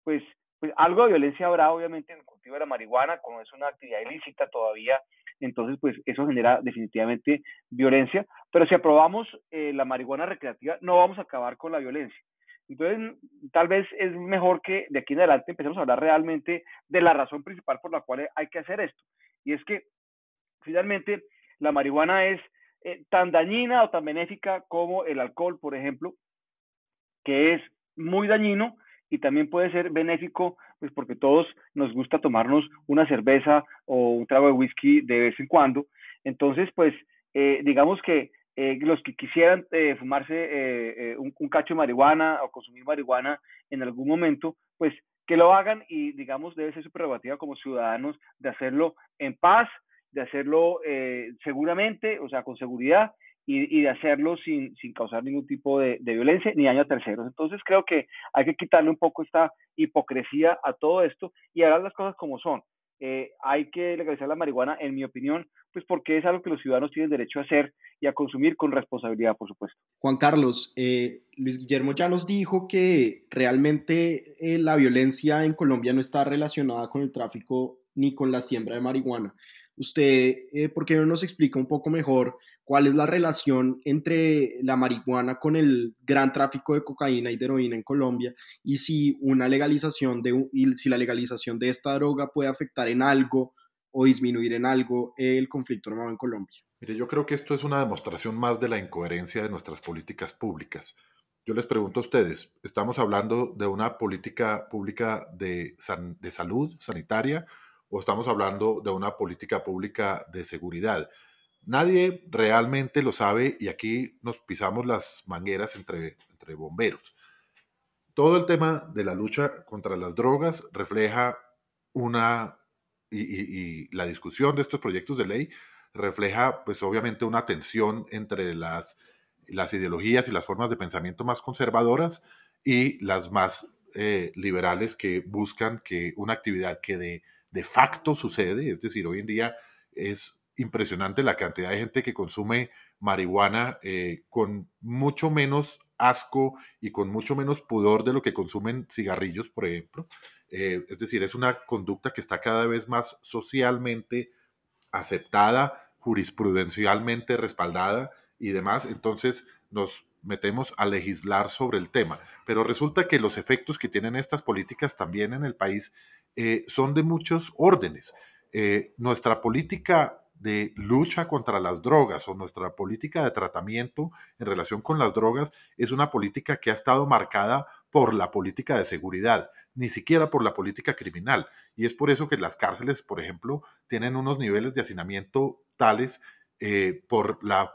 Pues, pues algo de violencia habrá, obviamente, en el cultivo de la marihuana, como es una actividad ilícita todavía entonces pues eso genera definitivamente violencia, pero si aprobamos eh, la marihuana recreativa no vamos a acabar con la violencia. Entonces, tal vez es mejor que de aquí en adelante empecemos a hablar realmente de la razón principal por la cual hay que hacer esto. Y es que finalmente la marihuana es eh, tan dañina o tan benéfica como el alcohol, por ejemplo, que es muy dañino y también puede ser benéfico, pues porque todos nos gusta tomarnos una cerveza o un trago de whisky de vez en cuando. Entonces, pues, eh, digamos que eh, los que quisieran eh, fumarse un, un, cacho de marihuana o consumir marihuana en algún momento, pues que lo hagan y, digamos, debe ser su prerrogativa como ciudadanos de hacerlo en paz, de hacerlo seguramente, o sea, con seguridad y, de hacerlo sin, sin, causar ningún tipo de, violencia ni daño a terceros. Entonces creo que hay que quitarle un poco esta hipocresía a todo esto y hablar las cosas como son. Eh, hay que legalizar la marihuana, en mi opinión, pues porque es algo que los ciudadanos tienen derecho a hacer y a consumir con responsabilidad, por supuesto. Juan Carlos, eh, Luis Guillermo ya nos dijo que realmente eh, la violencia en Colombia no está relacionada con el tráfico ni con la siembra de marihuana. Usted, eh, ¿por qué no nos explica un poco mejor cuál es la relación entre la marihuana con el gran tráfico de cocaína y de heroína en Colombia y si una legalización de y si la legalización de esta droga puede afectar en algo o disminuir en algo el conflicto armado en Colombia? Mire, yo creo que esto es una demostración más de la incoherencia de nuestras políticas públicas. Yo les pregunto a ustedes, ¿estamos hablando de una política pública de, de salud sanitaria? O estamos hablando de una política pública de seguridad. Nadie realmente lo sabe y aquí nos pisamos las mangueras entre, entre bomberos. Todo el tema de la lucha contra las drogas refleja una, y, la discusión de estos proyectos de ley refleja pues obviamente una tensión entre las, las ideologías y las formas de pensamiento más conservadoras y las más eh, liberales que buscan que una actividad que de de facto sucede, es decir, hoy en día es impresionante la cantidad de gente que consume marihuana eh, con mucho menos asco y con mucho menos pudor de lo que consumen cigarrillos, por ejemplo. Eh, es decir, es una conducta que está cada vez más socialmente aceptada, jurisprudencialmente respaldada y demás. Entonces nos metemos a legislar sobre el tema. Pero resulta que los efectos que tienen estas políticas también en el país eh, son de muchos órdenes. Eh, nuestra política de lucha contra las drogas o nuestra política de tratamiento en relación con las drogas es una política que ha estado marcada por la política de seguridad, ni siquiera por la política criminal. Y es por eso que las cárceles, por ejemplo, tienen unos niveles de hacinamiento tales eh, por la,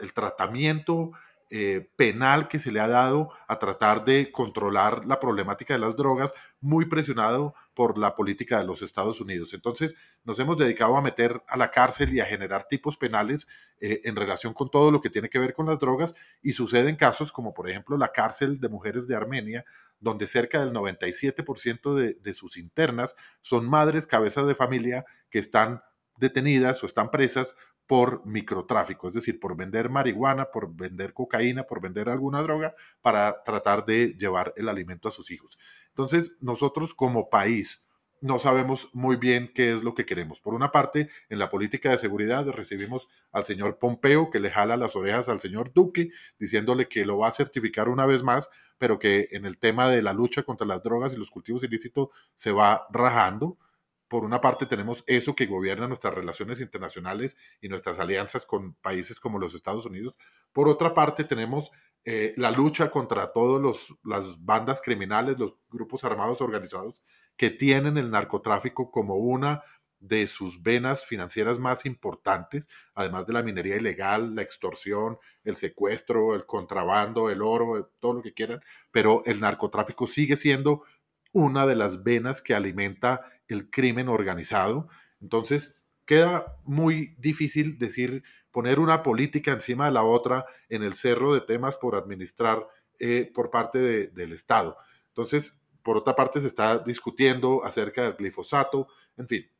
el tratamiento eh, penal que se le ha dado a tratar de controlar la problemática de las drogas, muy presionado por la política de los Estados Unidos. Entonces, nos hemos dedicado a meter a la cárcel y a generar tipos penales eh, en relación con todo lo que tiene que ver con las drogas y suceden casos como, por ejemplo, la cárcel de mujeres de Armenia, donde cerca del 97% de, de sus internas son madres cabezas de familia que están detenidas o están presas por microtráfico, es decir, por vender marihuana, por vender cocaína, por vender alguna droga para tratar de llevar el alimento a sus hijos. Entonces, nosotros como país no sabemos muy bien qué es lo que queremos. Por una parte, en la política de seguridad recibimos al señor Pompeo que le jala las orejas al señor Duque diciéndole que lo va a certificar una vez más, pero que en el tema de la lucha contra las drogas y los cultivos ilícitos se va rajando por una parte tenemos eso que gobierna nuestras relaciones internacionales y nuestras alianzas con países como los Estados Unidos. Por otra parte tenemos eh, la lucha contra todas las bandas criminales, los grupos armados organizados que tienen el narcotráfico como una de sus venas financieras más importantes, además de la minería ilegal, la extorsión, el secuestro, el contrabando, el oro, todo lo que quieran, pero el narcotráfico sigue siendo una de las venas que alimenta el crimen organizado. Entonces, queda muy difícil decir, poner una política encima de la otra en el cerro de temas por administrar eh, por parte del Estado. Entonces, por otra parte, se está discutiendo acerca del glifosato, en fin.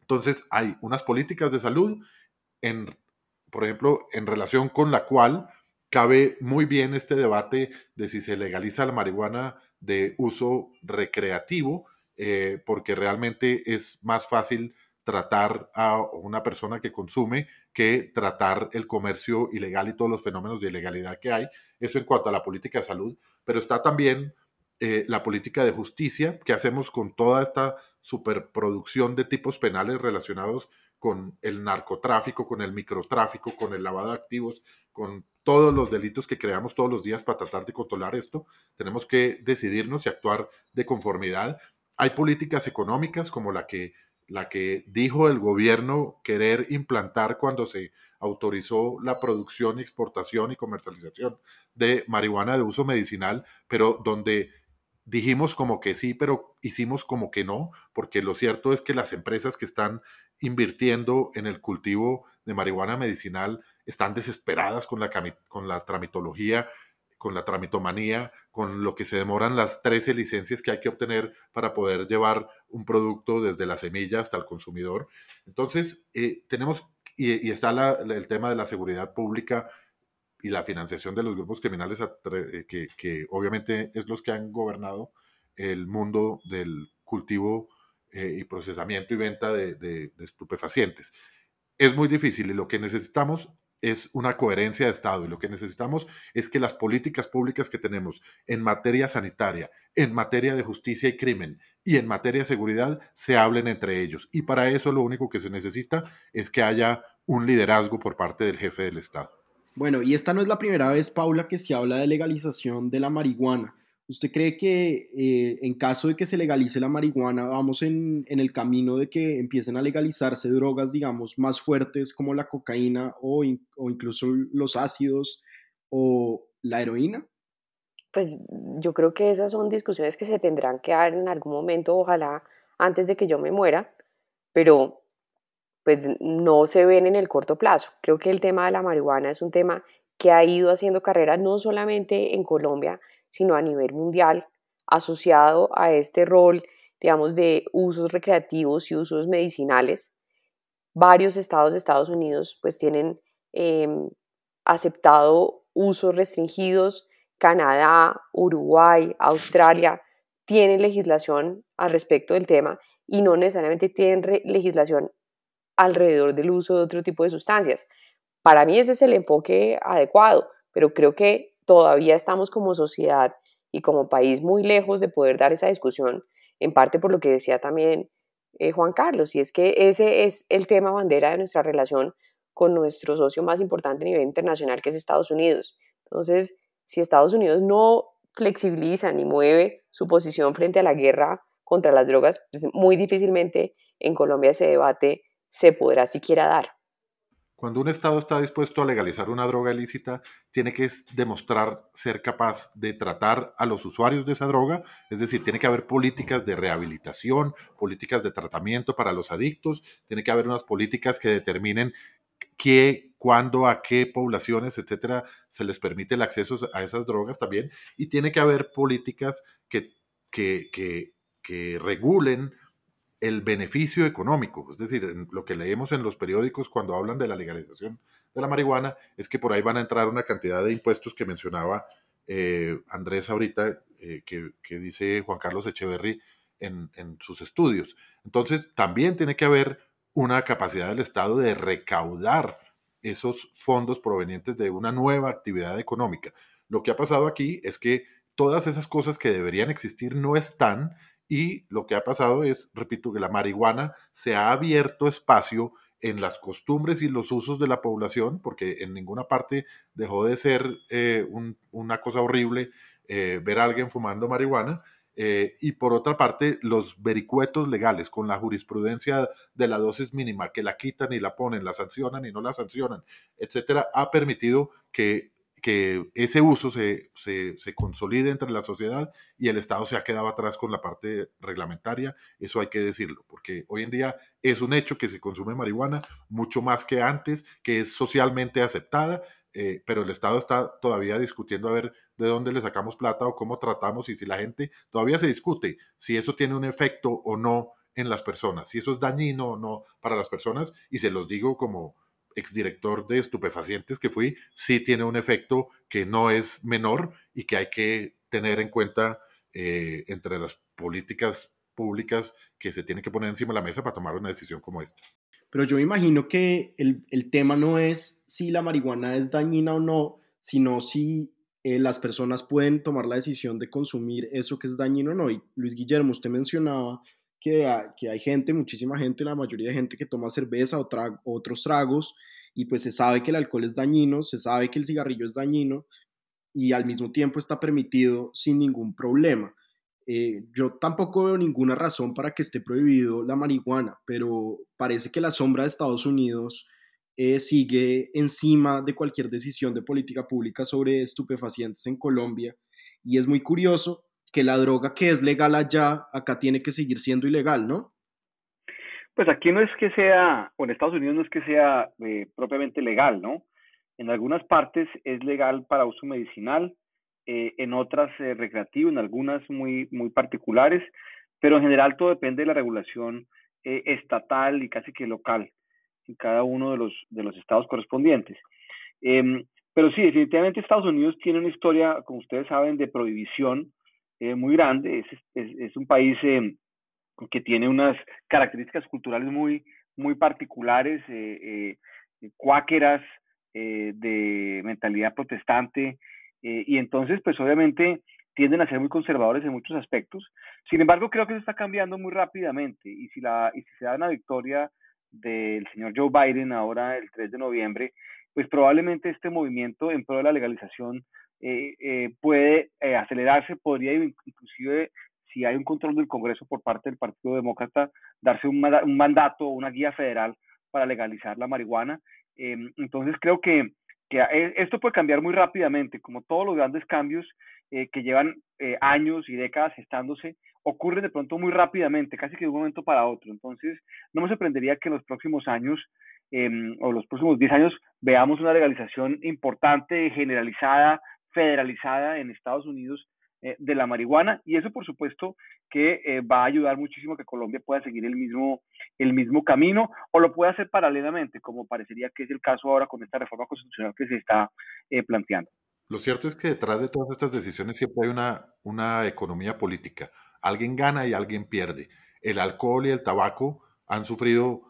Entonces, hay unas políticas de salud, en, por ejemplo, en relación con la cual cabe muy bien este debate de si se legaliza la marihuana de uso recreativo, eh, porque realmente es más fácil tratar a una persona que consume que tratar el comercio ilegal y todos los fenómenos de ilegalidad que hay. Eso en cuanto a la política de salud, pero está también eh, la política de justicia, que hacemos con toda esta superproducción de tipos penales relacionados con el narcotráfico, con el microtráfico, con el lavado de activos, con todos los delitos que creamos todos los días para tratar de controlar esto. Tenemos que decidirnos y actuar de conformidad. Hay políticas económicas como la que la que dijo el gobierno querer implantar cuando se autorizó la producción, exportación y comercialización de marihuana de uso medicinal, pero donde dijimos como que sí, pero hicimos como que no, porque lo cierto es que las empresas que están invirtiendo en el cultivo de marihuana medicinal están desesperadas con la, con la tramitología con la tramitomanía, con lo que se demoran las 13 licencias que hay que obtener para poder llevar un producto desde la semilla hasta el consumidor. Entonces, eh, tenemos, y, está el tema de la seguridad pública y la financiación de los grupos criminales, eh, que, obviamente es los que han gobernado el mundo del cultivo eh, y procesamiento y venta de estupefacientes. Es muy difícil y lo que necesitamos es una coherencia de Estado y lo que necesitamos es que las políticas públicas que tenemos en materia sanitaria, en materia de justicia y crimen y en materia de seguridad se hablen entre ellos. Y para eso lo único que se necesita es que haya un liderazgo por parte del jefe del Estado. Bueno, y esta no es la primera vez, Paula, que se habla de legalización de la marihuana. ¿Usted cree que eh, en caso de que se legalice la marihuana, vamos en, el camino de que empiecen a legalizarse drogas, digamos, más fuertes como la cocaína o, o incluso los ácidos o la heroína? Pues yo creo que esas son discusiones que se tendrán que dar en algún momento, ojalá antes de que yo me muera, pero pues no se ven en el corto plazo. Creo que el tema de la marihuana es un tema que ha ido haciendo carrera no solamente en Colombia, sino a nivel mundial, asociado a este rol, digamos, de usos recreativos y usos medicinales. Varios estados de Estados Unidos pues tienen em, aceptado usos restringidos, Canadá, Uruguay, Australia tienen legislación al respecto del tema y no necesariamente tienen legislación alrededor del uso de otro tipo de sustancias. Para mí ese es el enfoque adecuado, pero creo que todavía estamos como sociedad y como país muy lejos de poder dar esa discusión, en parte por lo que decía también eh, Juan Carlos, y es que ese es el tema bandera de nuestra relación con nuestro socio más importante a nivel internacional, que es Estados Unidos. Entonces, si Estados Unidos no flexibiliza ni mueve su posición frente a la guerra contra las drogas, pues muy difícilmente en Colombia ese debate se podrá siquiera dar. Cuando un Estado está dispuesto a legalizar una droga ilícita, tiene que demostrar ser capaz de tratar a los usuarios de esa droga, es decir, tiene que haber políticas de rehabilitación, políticas de tratamiento para los adictos, tiene que haber unas políticas que determinen qué, cuándo, a qué poblaciones, etcétera, se les permite el acceso a esas drogas también, y tiene que haber políticas que, que, que, que regulen el beneficio económico. Es decir, lo que leemos en los periódicos cuando hablan de la legalización de la marihuana es que por ahí van a entrar una cantidad de impuestos que mencionaba eh, Andrés ahorita, eh, que, dice Juan Carlos Echeverry en, en sus estudios. Entonces, también tiene que haber una capacidad del Estado de recaudar esos fondos provenientes de una nueva actividad económica. Lo que ha pasado aquí es que todas esas cosas que deberían existir no están y lo que ha pasado es, repito, que la marihuana se ha abierto espacio en las costumbres y los usos de la población, porque en ninguna parte dejó de ser eh, una cosa horrible eh, ver a alguien fumando marihuana. Eh, y por otra parte, los vericuetos legales con la jurisprudencia de la dosis mínima, que la quitan y la ponen, la sancionan y no la sancionan, etcétera, ha permitido que que ese uso se, se, se, consolide entre la sociedad y el Estado se ha quedado atrás con la parte reglamentaria, eso hay que decirlo, porque hoy en día es un hecho que se consume marihuana mucho más que antes, que es socialmente aceptada, eh, pero el Estado está todavía discutiendo a ver de dónde le sacamos plata o cómo tratamos y si la gente todavía se discute si eso tiene un efecto o no en las personas, si eso es dañino o no para las personas, y se los digo como exdirector de estupefacientes que fui, sí tiene un efecto que no es menor y que hay que tener en cuenta eh, entre las políticas públicas que se tienen que poner encima de la mesa para tomar una decisión como esta. Pero yo me imagino que el, el tema no es si la marihuana es dañina o no, sino si eh, las personas pueden tomar la decisión de consumir eso que es dañino o no. Y Luis Guillermo, usted mencionaba que, hay gente, muchísima gente, la mayoría de gente que toma cerveza o otros tragos y pues se sabe que el alcohol es dañino, se sabe que el cigarrillo es dañino y al mismo tiempo está permitido sin ningún problema. Eh, yo tampoco veo ninguna razón para que esté prohibido la marihuana, pero parece que la sombra de Estados Unidos eh, sigue encima de cualquier decisión de política pública sobre estupefacientes en Colombia. Y es muy curioso que la droga que es legal allá, acá tiene que seguir siendo ilegal, ¿no? Pues aquí no es que sea, o en Estados Unidos no es que sea eh, propiamente legal, ¿no? En algunas partes es legal para uso medicinal, eh, en otras eh, recreativo, en algunas muy, muy particulares, pero en general todo depende de la regulación estatal y casi que local en cada uno de los, de los estados correspondientes. Em, pero sí, definitivamente Estados Unidos tiene una historia, como ustedes saben, de prohibición muy grande. Es, es, un país em, que tiene unas características culturales muy, muy particulares, cuáqueras, de mentalidad protestante, eh, y entonces, pues obviamente tienden a ser muy conservadores en muchos aspectos. Sin embargo, creo que eso está cambiando muy rápidamente y si, la, y si se da una victoria del señor Joe Biden ahora el 3 de noviembre, pues probablemente este movimiento en pro de la legalización eh, eh, puede acelerarse, podría inclusive, si hay un control del Congreso por parte del Partido Demócrata, darse un, un mandato, una guía federal para legalizar la marihuana. entonces creo que e, esto puede cambiar muy rápidamente, como todos los grandes cambios eh, que llevan eh, años y décadas gestándose, ocurren de pronto muy rápidamente, casi que de un momento para otro. Entonces, no me sorprendería que en los próximos años em, o los próximos 10 años veamos una legalización importante, generalizada, federalizada en Estados Unidos eh, de la marihuana y eso por supuesto que eh, va a ayudar muchísimo a que Colombia pueda seguir el mismo, el mismo camino o lo pueda hacer paralelamente, como parecería que es el caso ahora con esta reforma constitucional que se está eh, planteando. Lo cierto es que detrás de todas estas decisiones siempre hay una, una economía política. Alguien gana y alguien pierde. El alcohol y el tabaco han sufrido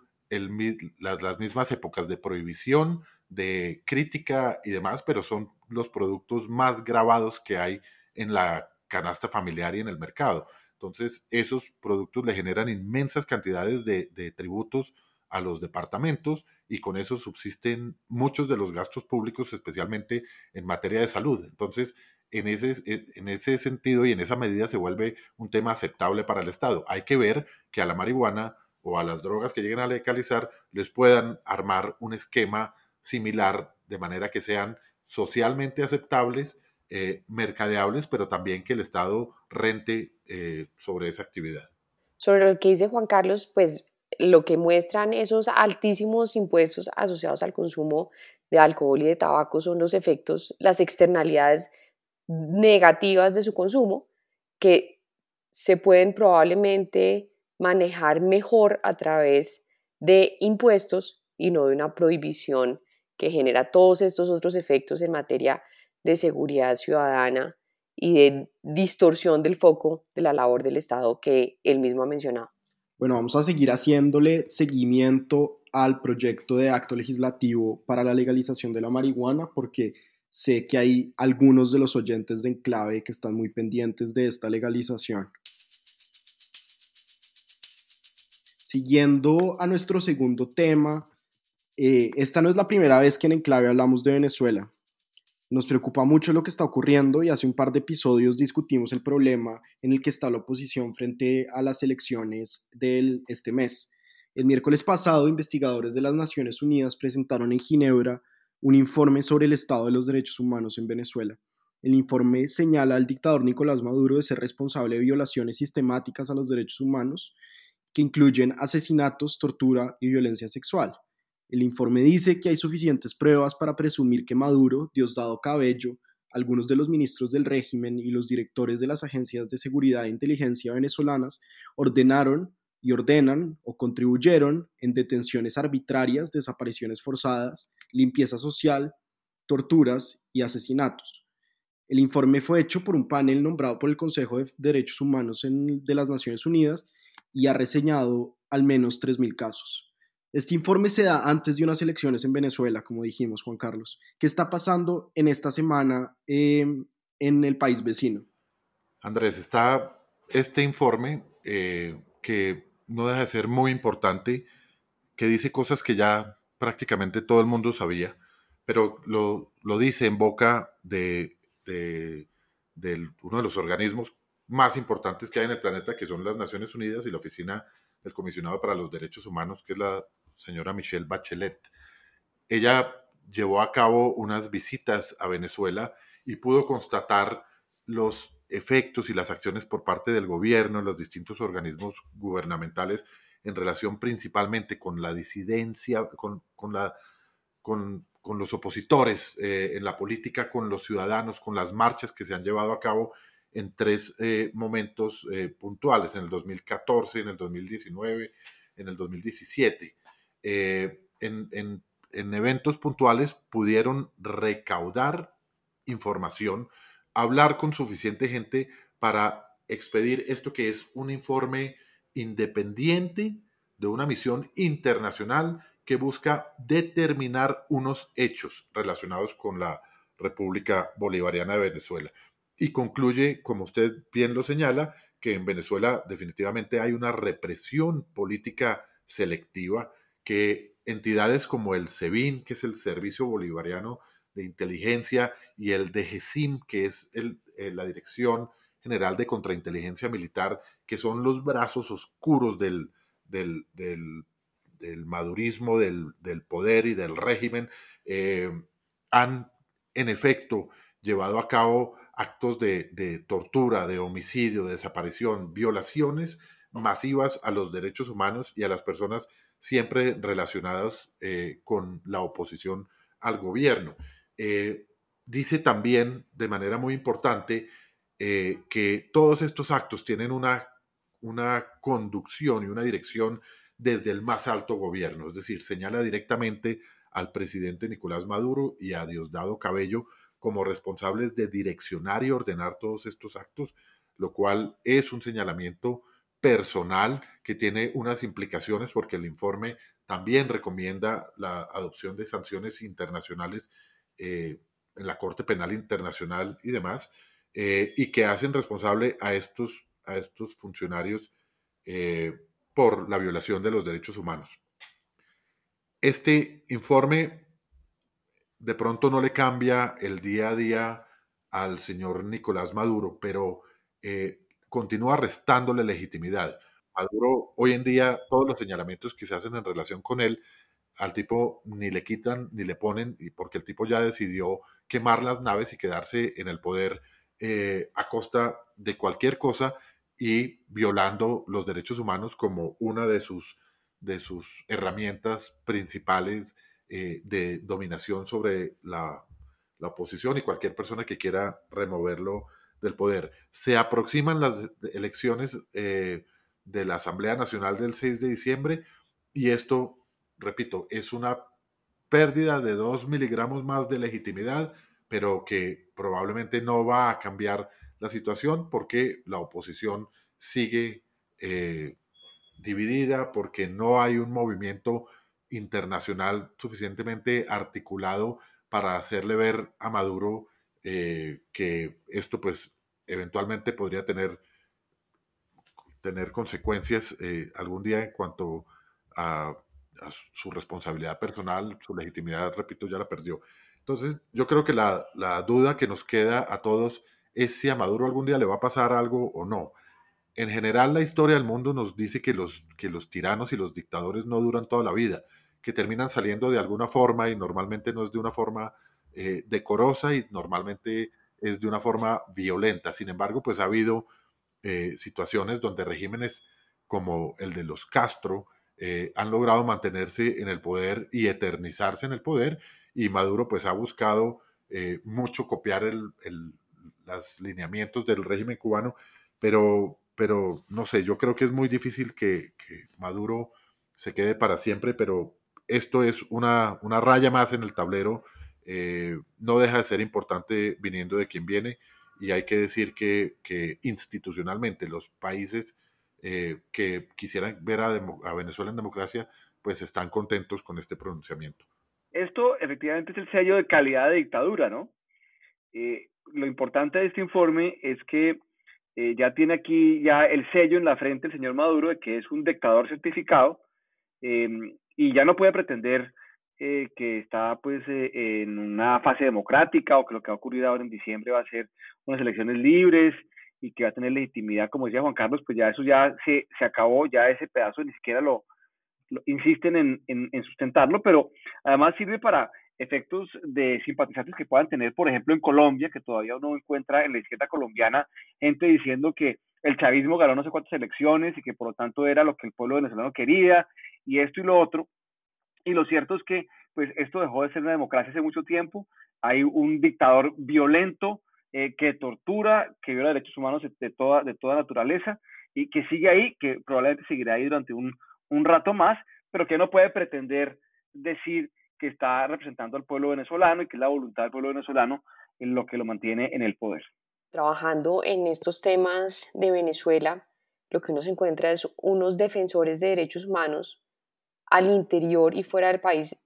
las, las mismas épocas de prohibición, de crítica y demás, pero son los productos más grabados que hay en la canasta familiar y en el mercado. Entonces, esos productos le generan inmensas cantidades de, tributos a los departamentos y con eso subsisten muchos de los gastos públicos, especialmente en materia de salud. Entonces, en ese, en ese sentido y en esa medida se vuelve un tema aceptable para el Estado. Hay que ver que a la marihuana o a las drogas que lleguen a legalizar les puedan armar un esquema similar de manera que sean socialmente aceptables eh, mercadeables, pero también que el Estado rente eh, sobre esa actividad. Sobre lo que dice Juan Carlos, pues lo que muestran esos altísimos impuestos asociados al consumo de alcohol y de tabaco son los efectos, las externalidades negativas de su consumo que se pueden probablemente manejar mejor a través de impuestos y no de una prohibición que genera todos estos otros efectos en materia de seguridad ciudadana y de distorsión del foco de la labor del Estado que él mismo ha mencionado. Bueno, vamos a seguir haciéndole seguimiento al proyecto de acto legislativo para la legalización de la marihuana porque sé que hay algunos de los oyentes de Enclave que están muy pendientes de esta legalización. Siguiendo a nuestro segundo tema, eh, esta no es la primera vez que en Enclave hablamos de Venezuela. Nos preocupa mucho lo que está ocurriendo y hace un par de episodios discutimos el problema en el que está la oposición frente a las elecciones de este mes. El miércoles pasado, investigadores de las Naciones Unidas presentaron en Ginebra un informe sobre el estado de los derechos humanos en Venezuela. El informe señala al dictador Nicolás Maduro de ser responsable de violaciones sistemáticas a los derechos humanos que incluyen asesinatos, tortura y violencia sexual. El informe dice que hay suficientes pruebas para presumir que Maduro, Diosdado Cabello, algunos de los ministros del régimen y los directores de las agencias de seguridad e inteligencia venezolanas ordenaron y ordenan o contribuyeron en detenciones arbitrarias, desapariciones forzadas, limpieza social, torturas y asesinatos. El informe fue hecho por un panel nombrado por el Consejo de Derechos Humanos de las Naciones Unidas y ha reseñado al menos 3.000 casos. Este informe se da antes de unas elecciones en Venezuela, como dijimos, Juan Carlos. ¿Qué está pasando en esta semana em, en el país vecino? Andrés, está este informe eh, que no deja de ser muy importante, que dice cosas que ya prácticamente todo el mundo sabía, pero lo, lo dice en boca de de, uno de los organismos más importantes que hay en el planeta, que son las Naciones Unidas y la Oficina del Comisionado para los Derechos Humanos, que es la señora Michelle Bachelet. Ella llevó a cabo unas visitas a Venezuela y pudo constatar los efectos y las acciones por parte del gobierno, los distintos organismos gubernamentales en relación principalmente con la disidencia, con, los opositores eh, en la política, con los ciudadanos, con las marchas que se han llevado a cabo en tres eh, momentos eh, puntuales, en el 2014, en el 2019, en el 2017. En, en, eventos puntuales pudieron recaudar información, hablar con suficiente gente para expedir esto que es un informe independiente de una misión internacional que busca determinar unos hechos relacionados con la República Bolivariana de Venezuela. Y concluye, como usted bien lo señala, que en Venezuela definitivamente hay una represión política selectiva, que entidades como el SEBIN, que es el Servicio Bolivariano de Inteligencia, y el DGCIM, que es eh, la Dirección General de Contrainteligencia Militar, que son los brazos oscuros del, del, del madurismo del, poder y del régimen, eh, han en efecto llevado a cabo actos de, tortura, de homicidio, de desaparición, violaciones masivas a los derechos humanos y a las personas siempre relacionadas eh, con la oposición al gobierno. Eh, dice también de manera muy importante que todos estos actos tienen una, una conducción y una dirección desde el más alto gobierno, es decir, señala directamente al presidente Nicolás Maduro y a Diosdado Cabello como responsables de direccionar y ordenar todos estos actos, lo cual es un señalamiento personal que tiene unas implicaciones porque el informe también recomienda la adopción de sanciones internacionales eh, en la Corte Penal Internacional y demás, eh, y que hacen responsable a estos, a estos funcionarios eh, por la violación de los derechos humanos. Este informe de pronto no le cambia el día a día al señor Nicolás Maduro, pero continúa restándole legitimidad. Maduro, hoy en día, todos los señalamientos que se hacen en relación con él, al tipo ni le quitan ni le ponen, porque el tipo ya decidió quemar las naves y quedarse en el poder eh, a costa de cualquier cosa y violando los derechos humanos como una de sus, de sus herramientas principales eh, de dominación sobre la, oposición y cualquier persona que quiera removerlo del poder. Se aproximan las elecciones eh, de la Asamblea Nacional del 6 de diciembre y esto, repito, es una pérdida de dos miligramos más de legitimidad, pero que probablemente no va a cambiar la situación porque la oposición sigue eh, dividida, porque no hay un movimiento internacional suficientemente articulado para hacerle ver a Maduro eh, que esto pues eventualmente podría tener, tener consecuencias eh, algún día en cuanto a, su responsabilidad personal, su legitimidad, repito, ya la perdió. Entonces, yo creo que la, la, duda que nos queda a todos es si a Maduro algún día le va a pasar algo o no. En general, la historia del mundo nos dice que los, que los tiranos y los dictadores no duran toda la vida, que terminan saliendo de alguna forma y normalmente no es de una forma eh, decorosa y normalmente es de una forma violenta. Sin embargo, pues ha habido eh, situaciones donde regímenes como el de los Castro eh, han logrado mantenerse en el poder y eternizarse en el poder y Maduro pues ha buscado mucho copiar los lineamientos del régimen cubano, pero, pero no sé, yo creo que es muy difícil que, que Maduro se quede para siempre, pero esto es una, una raya más en el tablero. Eh, no deja de ser importante viniendo de quien viene y hay que decir que, que institucionalmente los países eh, que quisieran ver a, Venezuela en democracia, pues están contentos con este pronunciamiento. Esto efectivamente es el sello de calidad de dictadura, ¿no? Eh, lo importante de este informe es que ya tiene aquí ya el sello en la frente el señor Maduro de que es un dictador certificado y ya no puede pretender eh, que está pues eh, en una fase democrática o que lo que va a ocurrir ahora en diciembre va a ser unas elecciones libres y que va a tener legitimidad, como decía Juan Carlos, pues ya eso ya se, se acabó, ya ese pedazo ni siquiera lo, insisten en, en, en, sustentarlo, pero además sirve para efectos de simpatizantes que puedan tener, por ejemplo, en Colombia, que todavía uno encuentra en la izquierda colombiana gente diciendo que el chavismo ganó no sé cuántas elecciones y que por lo tanto era lo que el pueblo venezolano quería y esto y lo otro. Y lo cierto es que pues esto dejó de ser una democracia hace mucho tiempo. Hay un dictador violento eh, que tortura, que viola derechos humanos de toda, de toda naturaleza y que sigue ahí, que probablemente seguirá ahí durante un, un rato más, pero que no puede pretender decir que está representando al pueblo venezolano y que es la voluntad del pueblo venezolano en lo que lo mantiene en el poder trabajando en estos temas de Venezuela, lo que uno se encuentra es unos defensores de derechos humanos al interior y fuera del país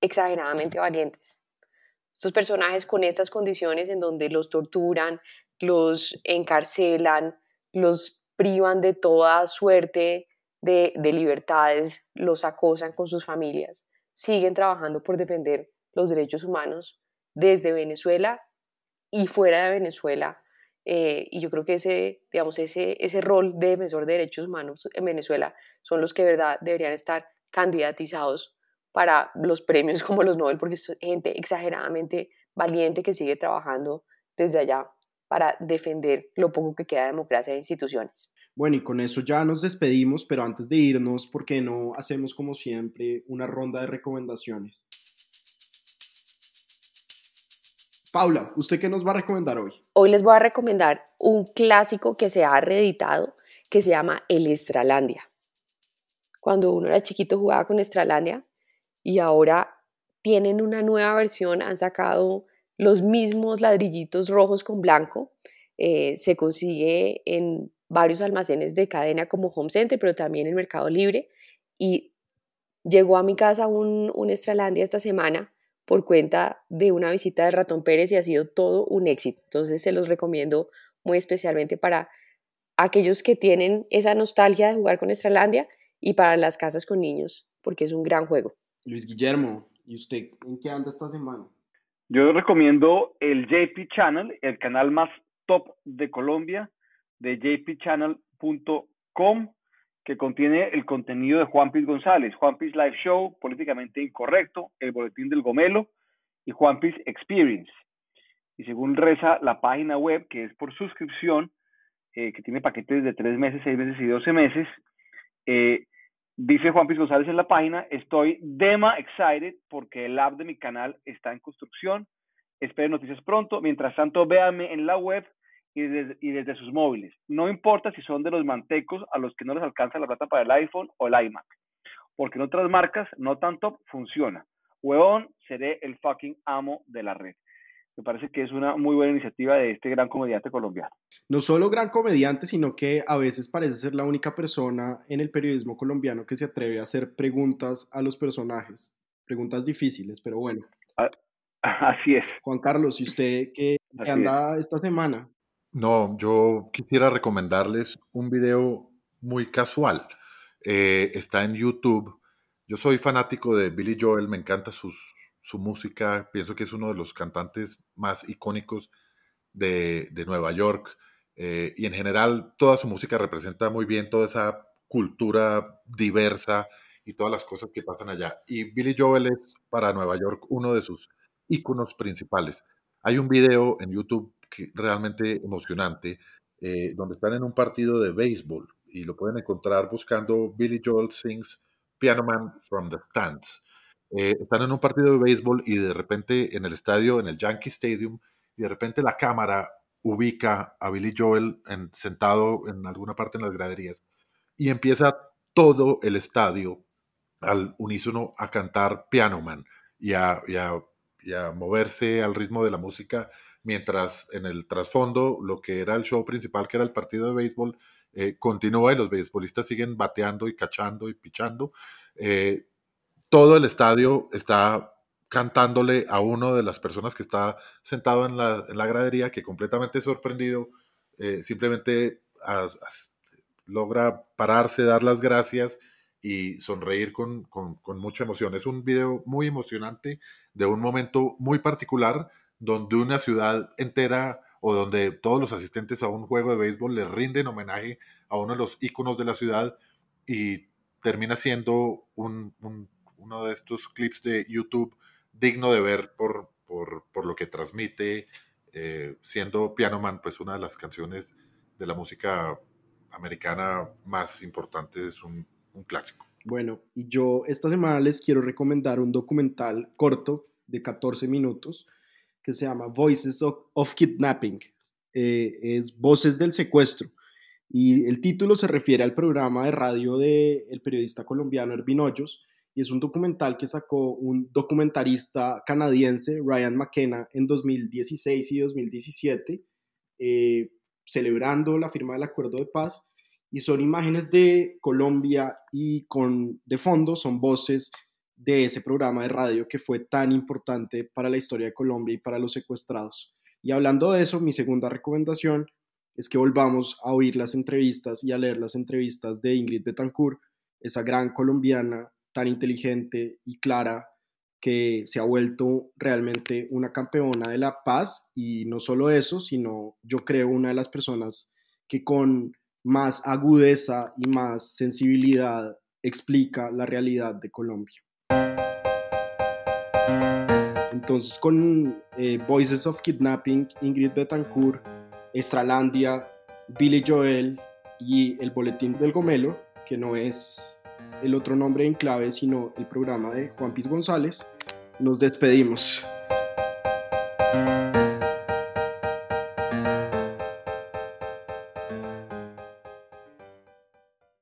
exageradamente valientes. Estos personajes con estas condiciones en donde los torturan, los encarcelan, los privan de toda suerte de, de libertades, los acosan con sus familias, siguen trabajando por defender los derechos humanos desde Venezuela y fuera de Venezuela eh, y yo creo que ese, digamos, ese, ese rol de defensor de derechos humanos en Venezuela son los que de verdad deberían estar candidatizados para los premios como los Nobel, porque es gente exageradamente valiente que sigue trabajando desde allá para defender lo poco que queda de democracia e instituciones. Bueno, y con eso ya nos despedimos, pero antes de irnos, ¿por qué no hacemos como siempre una ronda de recomendaciones? Paula, ¿usted qué nos va a recomendar hoy? Hoy les voy a recomendar un clásico que se ha reeditado que se llama El Estralandia. Cuando uno era chiquito jugaba con Estralandia y ahora tienen una nueva versión, han sacado los mismos ladrillitos rojos con blanco. Eh, se consigue en varios almacenes de cadena como Home Center, pero también en Mercado Libre. Y llegó a mi casa un, un Estralandia esta semana por cuenta de una visita de Ratón Pérez y ha sido todo un éxito. Entonces se los recomiendo muy especialmente para aquellos que tienen esa nostalgia de jugar con Estralandia y para las casas con niños, porque es un gran juego. Luis Guillermo, ¿y usted en qué anda esta semana? Yo recomiendo el JP Channel, el canal más top de Colombia, de jpchannel.com que contiene el contenido de Juan Piz González, Juan Piz Live Show, Políticamente Incorrecto, El Boletín del Gomelo y Juan Piz Experience. Y según reza la página web, que es por suscripción, eh, que tiene paquetes de tres meses, seis meses y doce meses, eh, dice Juan Piz González en la página, estoy dema excited porque el app de mi canal está en construcción, espero noticias pronto, mientras tanto véanme en la web y desde, sus móviles. No importa si son de los mantecos a los que no les alcanza la plata para el iPhone o el iMac, porque en otras marcas no tanto funciona. Huevón, seré el fucking amo de la red. Me parece que es una muy buena iniciativa de este gran comediante colombiano. No solo gran comediante, sino que a veces parece ser la única persona en el periodismo colombiano que se atreve a hacer preguntas a los personajes. Preguntas difíciles, pero bueno. Así es. Juan Carlos, ¿y usted qué, anda esta semana? No, yo quisiera recomendarles un video muy casual. Eh, está en YouTube. Yo soy fanático de Billy Joel, me encanta su música, pienso que es uno de los cantantes más icónicos de, Nueva York eh, y en general toda su música representa muy bien toda esa cultura diversa y todas las cosas que pasan allá. Y Billy Joel es para Nueva York uno de sus íconos principales. Hay un video en YouTube que, realmente emocionante eh, donde están en un partido de béisbol y lo pueden encontrar buscando Billy Joel Sings Piano Man from the Stands. Eh, están en un partido de béisbol y de repente en el estadio, en el Yankee Stadium, y de repente la cámara ubica a Billy Joel sentado en alguna parte en las graderías y empieza todo el estadio al unísono a cantar Piano Man y a, moverse al ritmo de la música, mientras en el trasfondo lo que era el show principal, que era el partido de béisbol, eh, continúa y los beisbolistas siguen bateando y cachando y pichando. Eh, todo el estadio está cantándole a uno de las personas que está sentado en la, gradería, que completamente sorprendido, eh, simplemente logra pararse, dar las gracias y sonreír con, mucha emoción. Es un video muy emocionante de un momento muy particular donde una ciudad entera o donde todos los asistentes a un juego de béisbol le rinden homenaje a uno de los íconos de la ciudad y termina siendo un, uno de estos clips de YouTube digno de ver por, por, lo que transmite, eh, siendo Piano Man pues una de las canciones de la música americana más importantes, es un, clásico. Bueno, y yo esta semana les quiero recomendar un documental corto de 14 minutos que se llama Voices of, Kidnapping. Eh, es Voces del Secuestro. Y el título se refiere al programa de radio del periodista colombiano Ervin Hoyos, y es un documental que sacó un documentarista canadiense, Ryan McKenna, en 2016 y 2017, eh, celebrando la firma del acuerdo de paz. Y son imágenes de Colombia y con de fondo son voces de ese programa de radio que fue tan importante para la historia de Colombia y para los secuestrados. Y hablando de eso, mi segunda recomendación es que volvamos a oír las entrevistas y a leer las entrevistas de Ingrid Betancourt, esa gran colombiana tan inteligente y clara que se ha vuelto realmente una campeona de la paz y no solo eso, sino yo creo una de las personas que con más agudeza y más sensibilidad explica la realidad de Colombia. Entonces con eh, Voices of Kidnapping, Ingrid Betancourt, Estralandia, Billy Joel y el Boletín del Gomelo, que no es el otro nombre en clave, sino el programa de Juan Piz González, nos despedimos.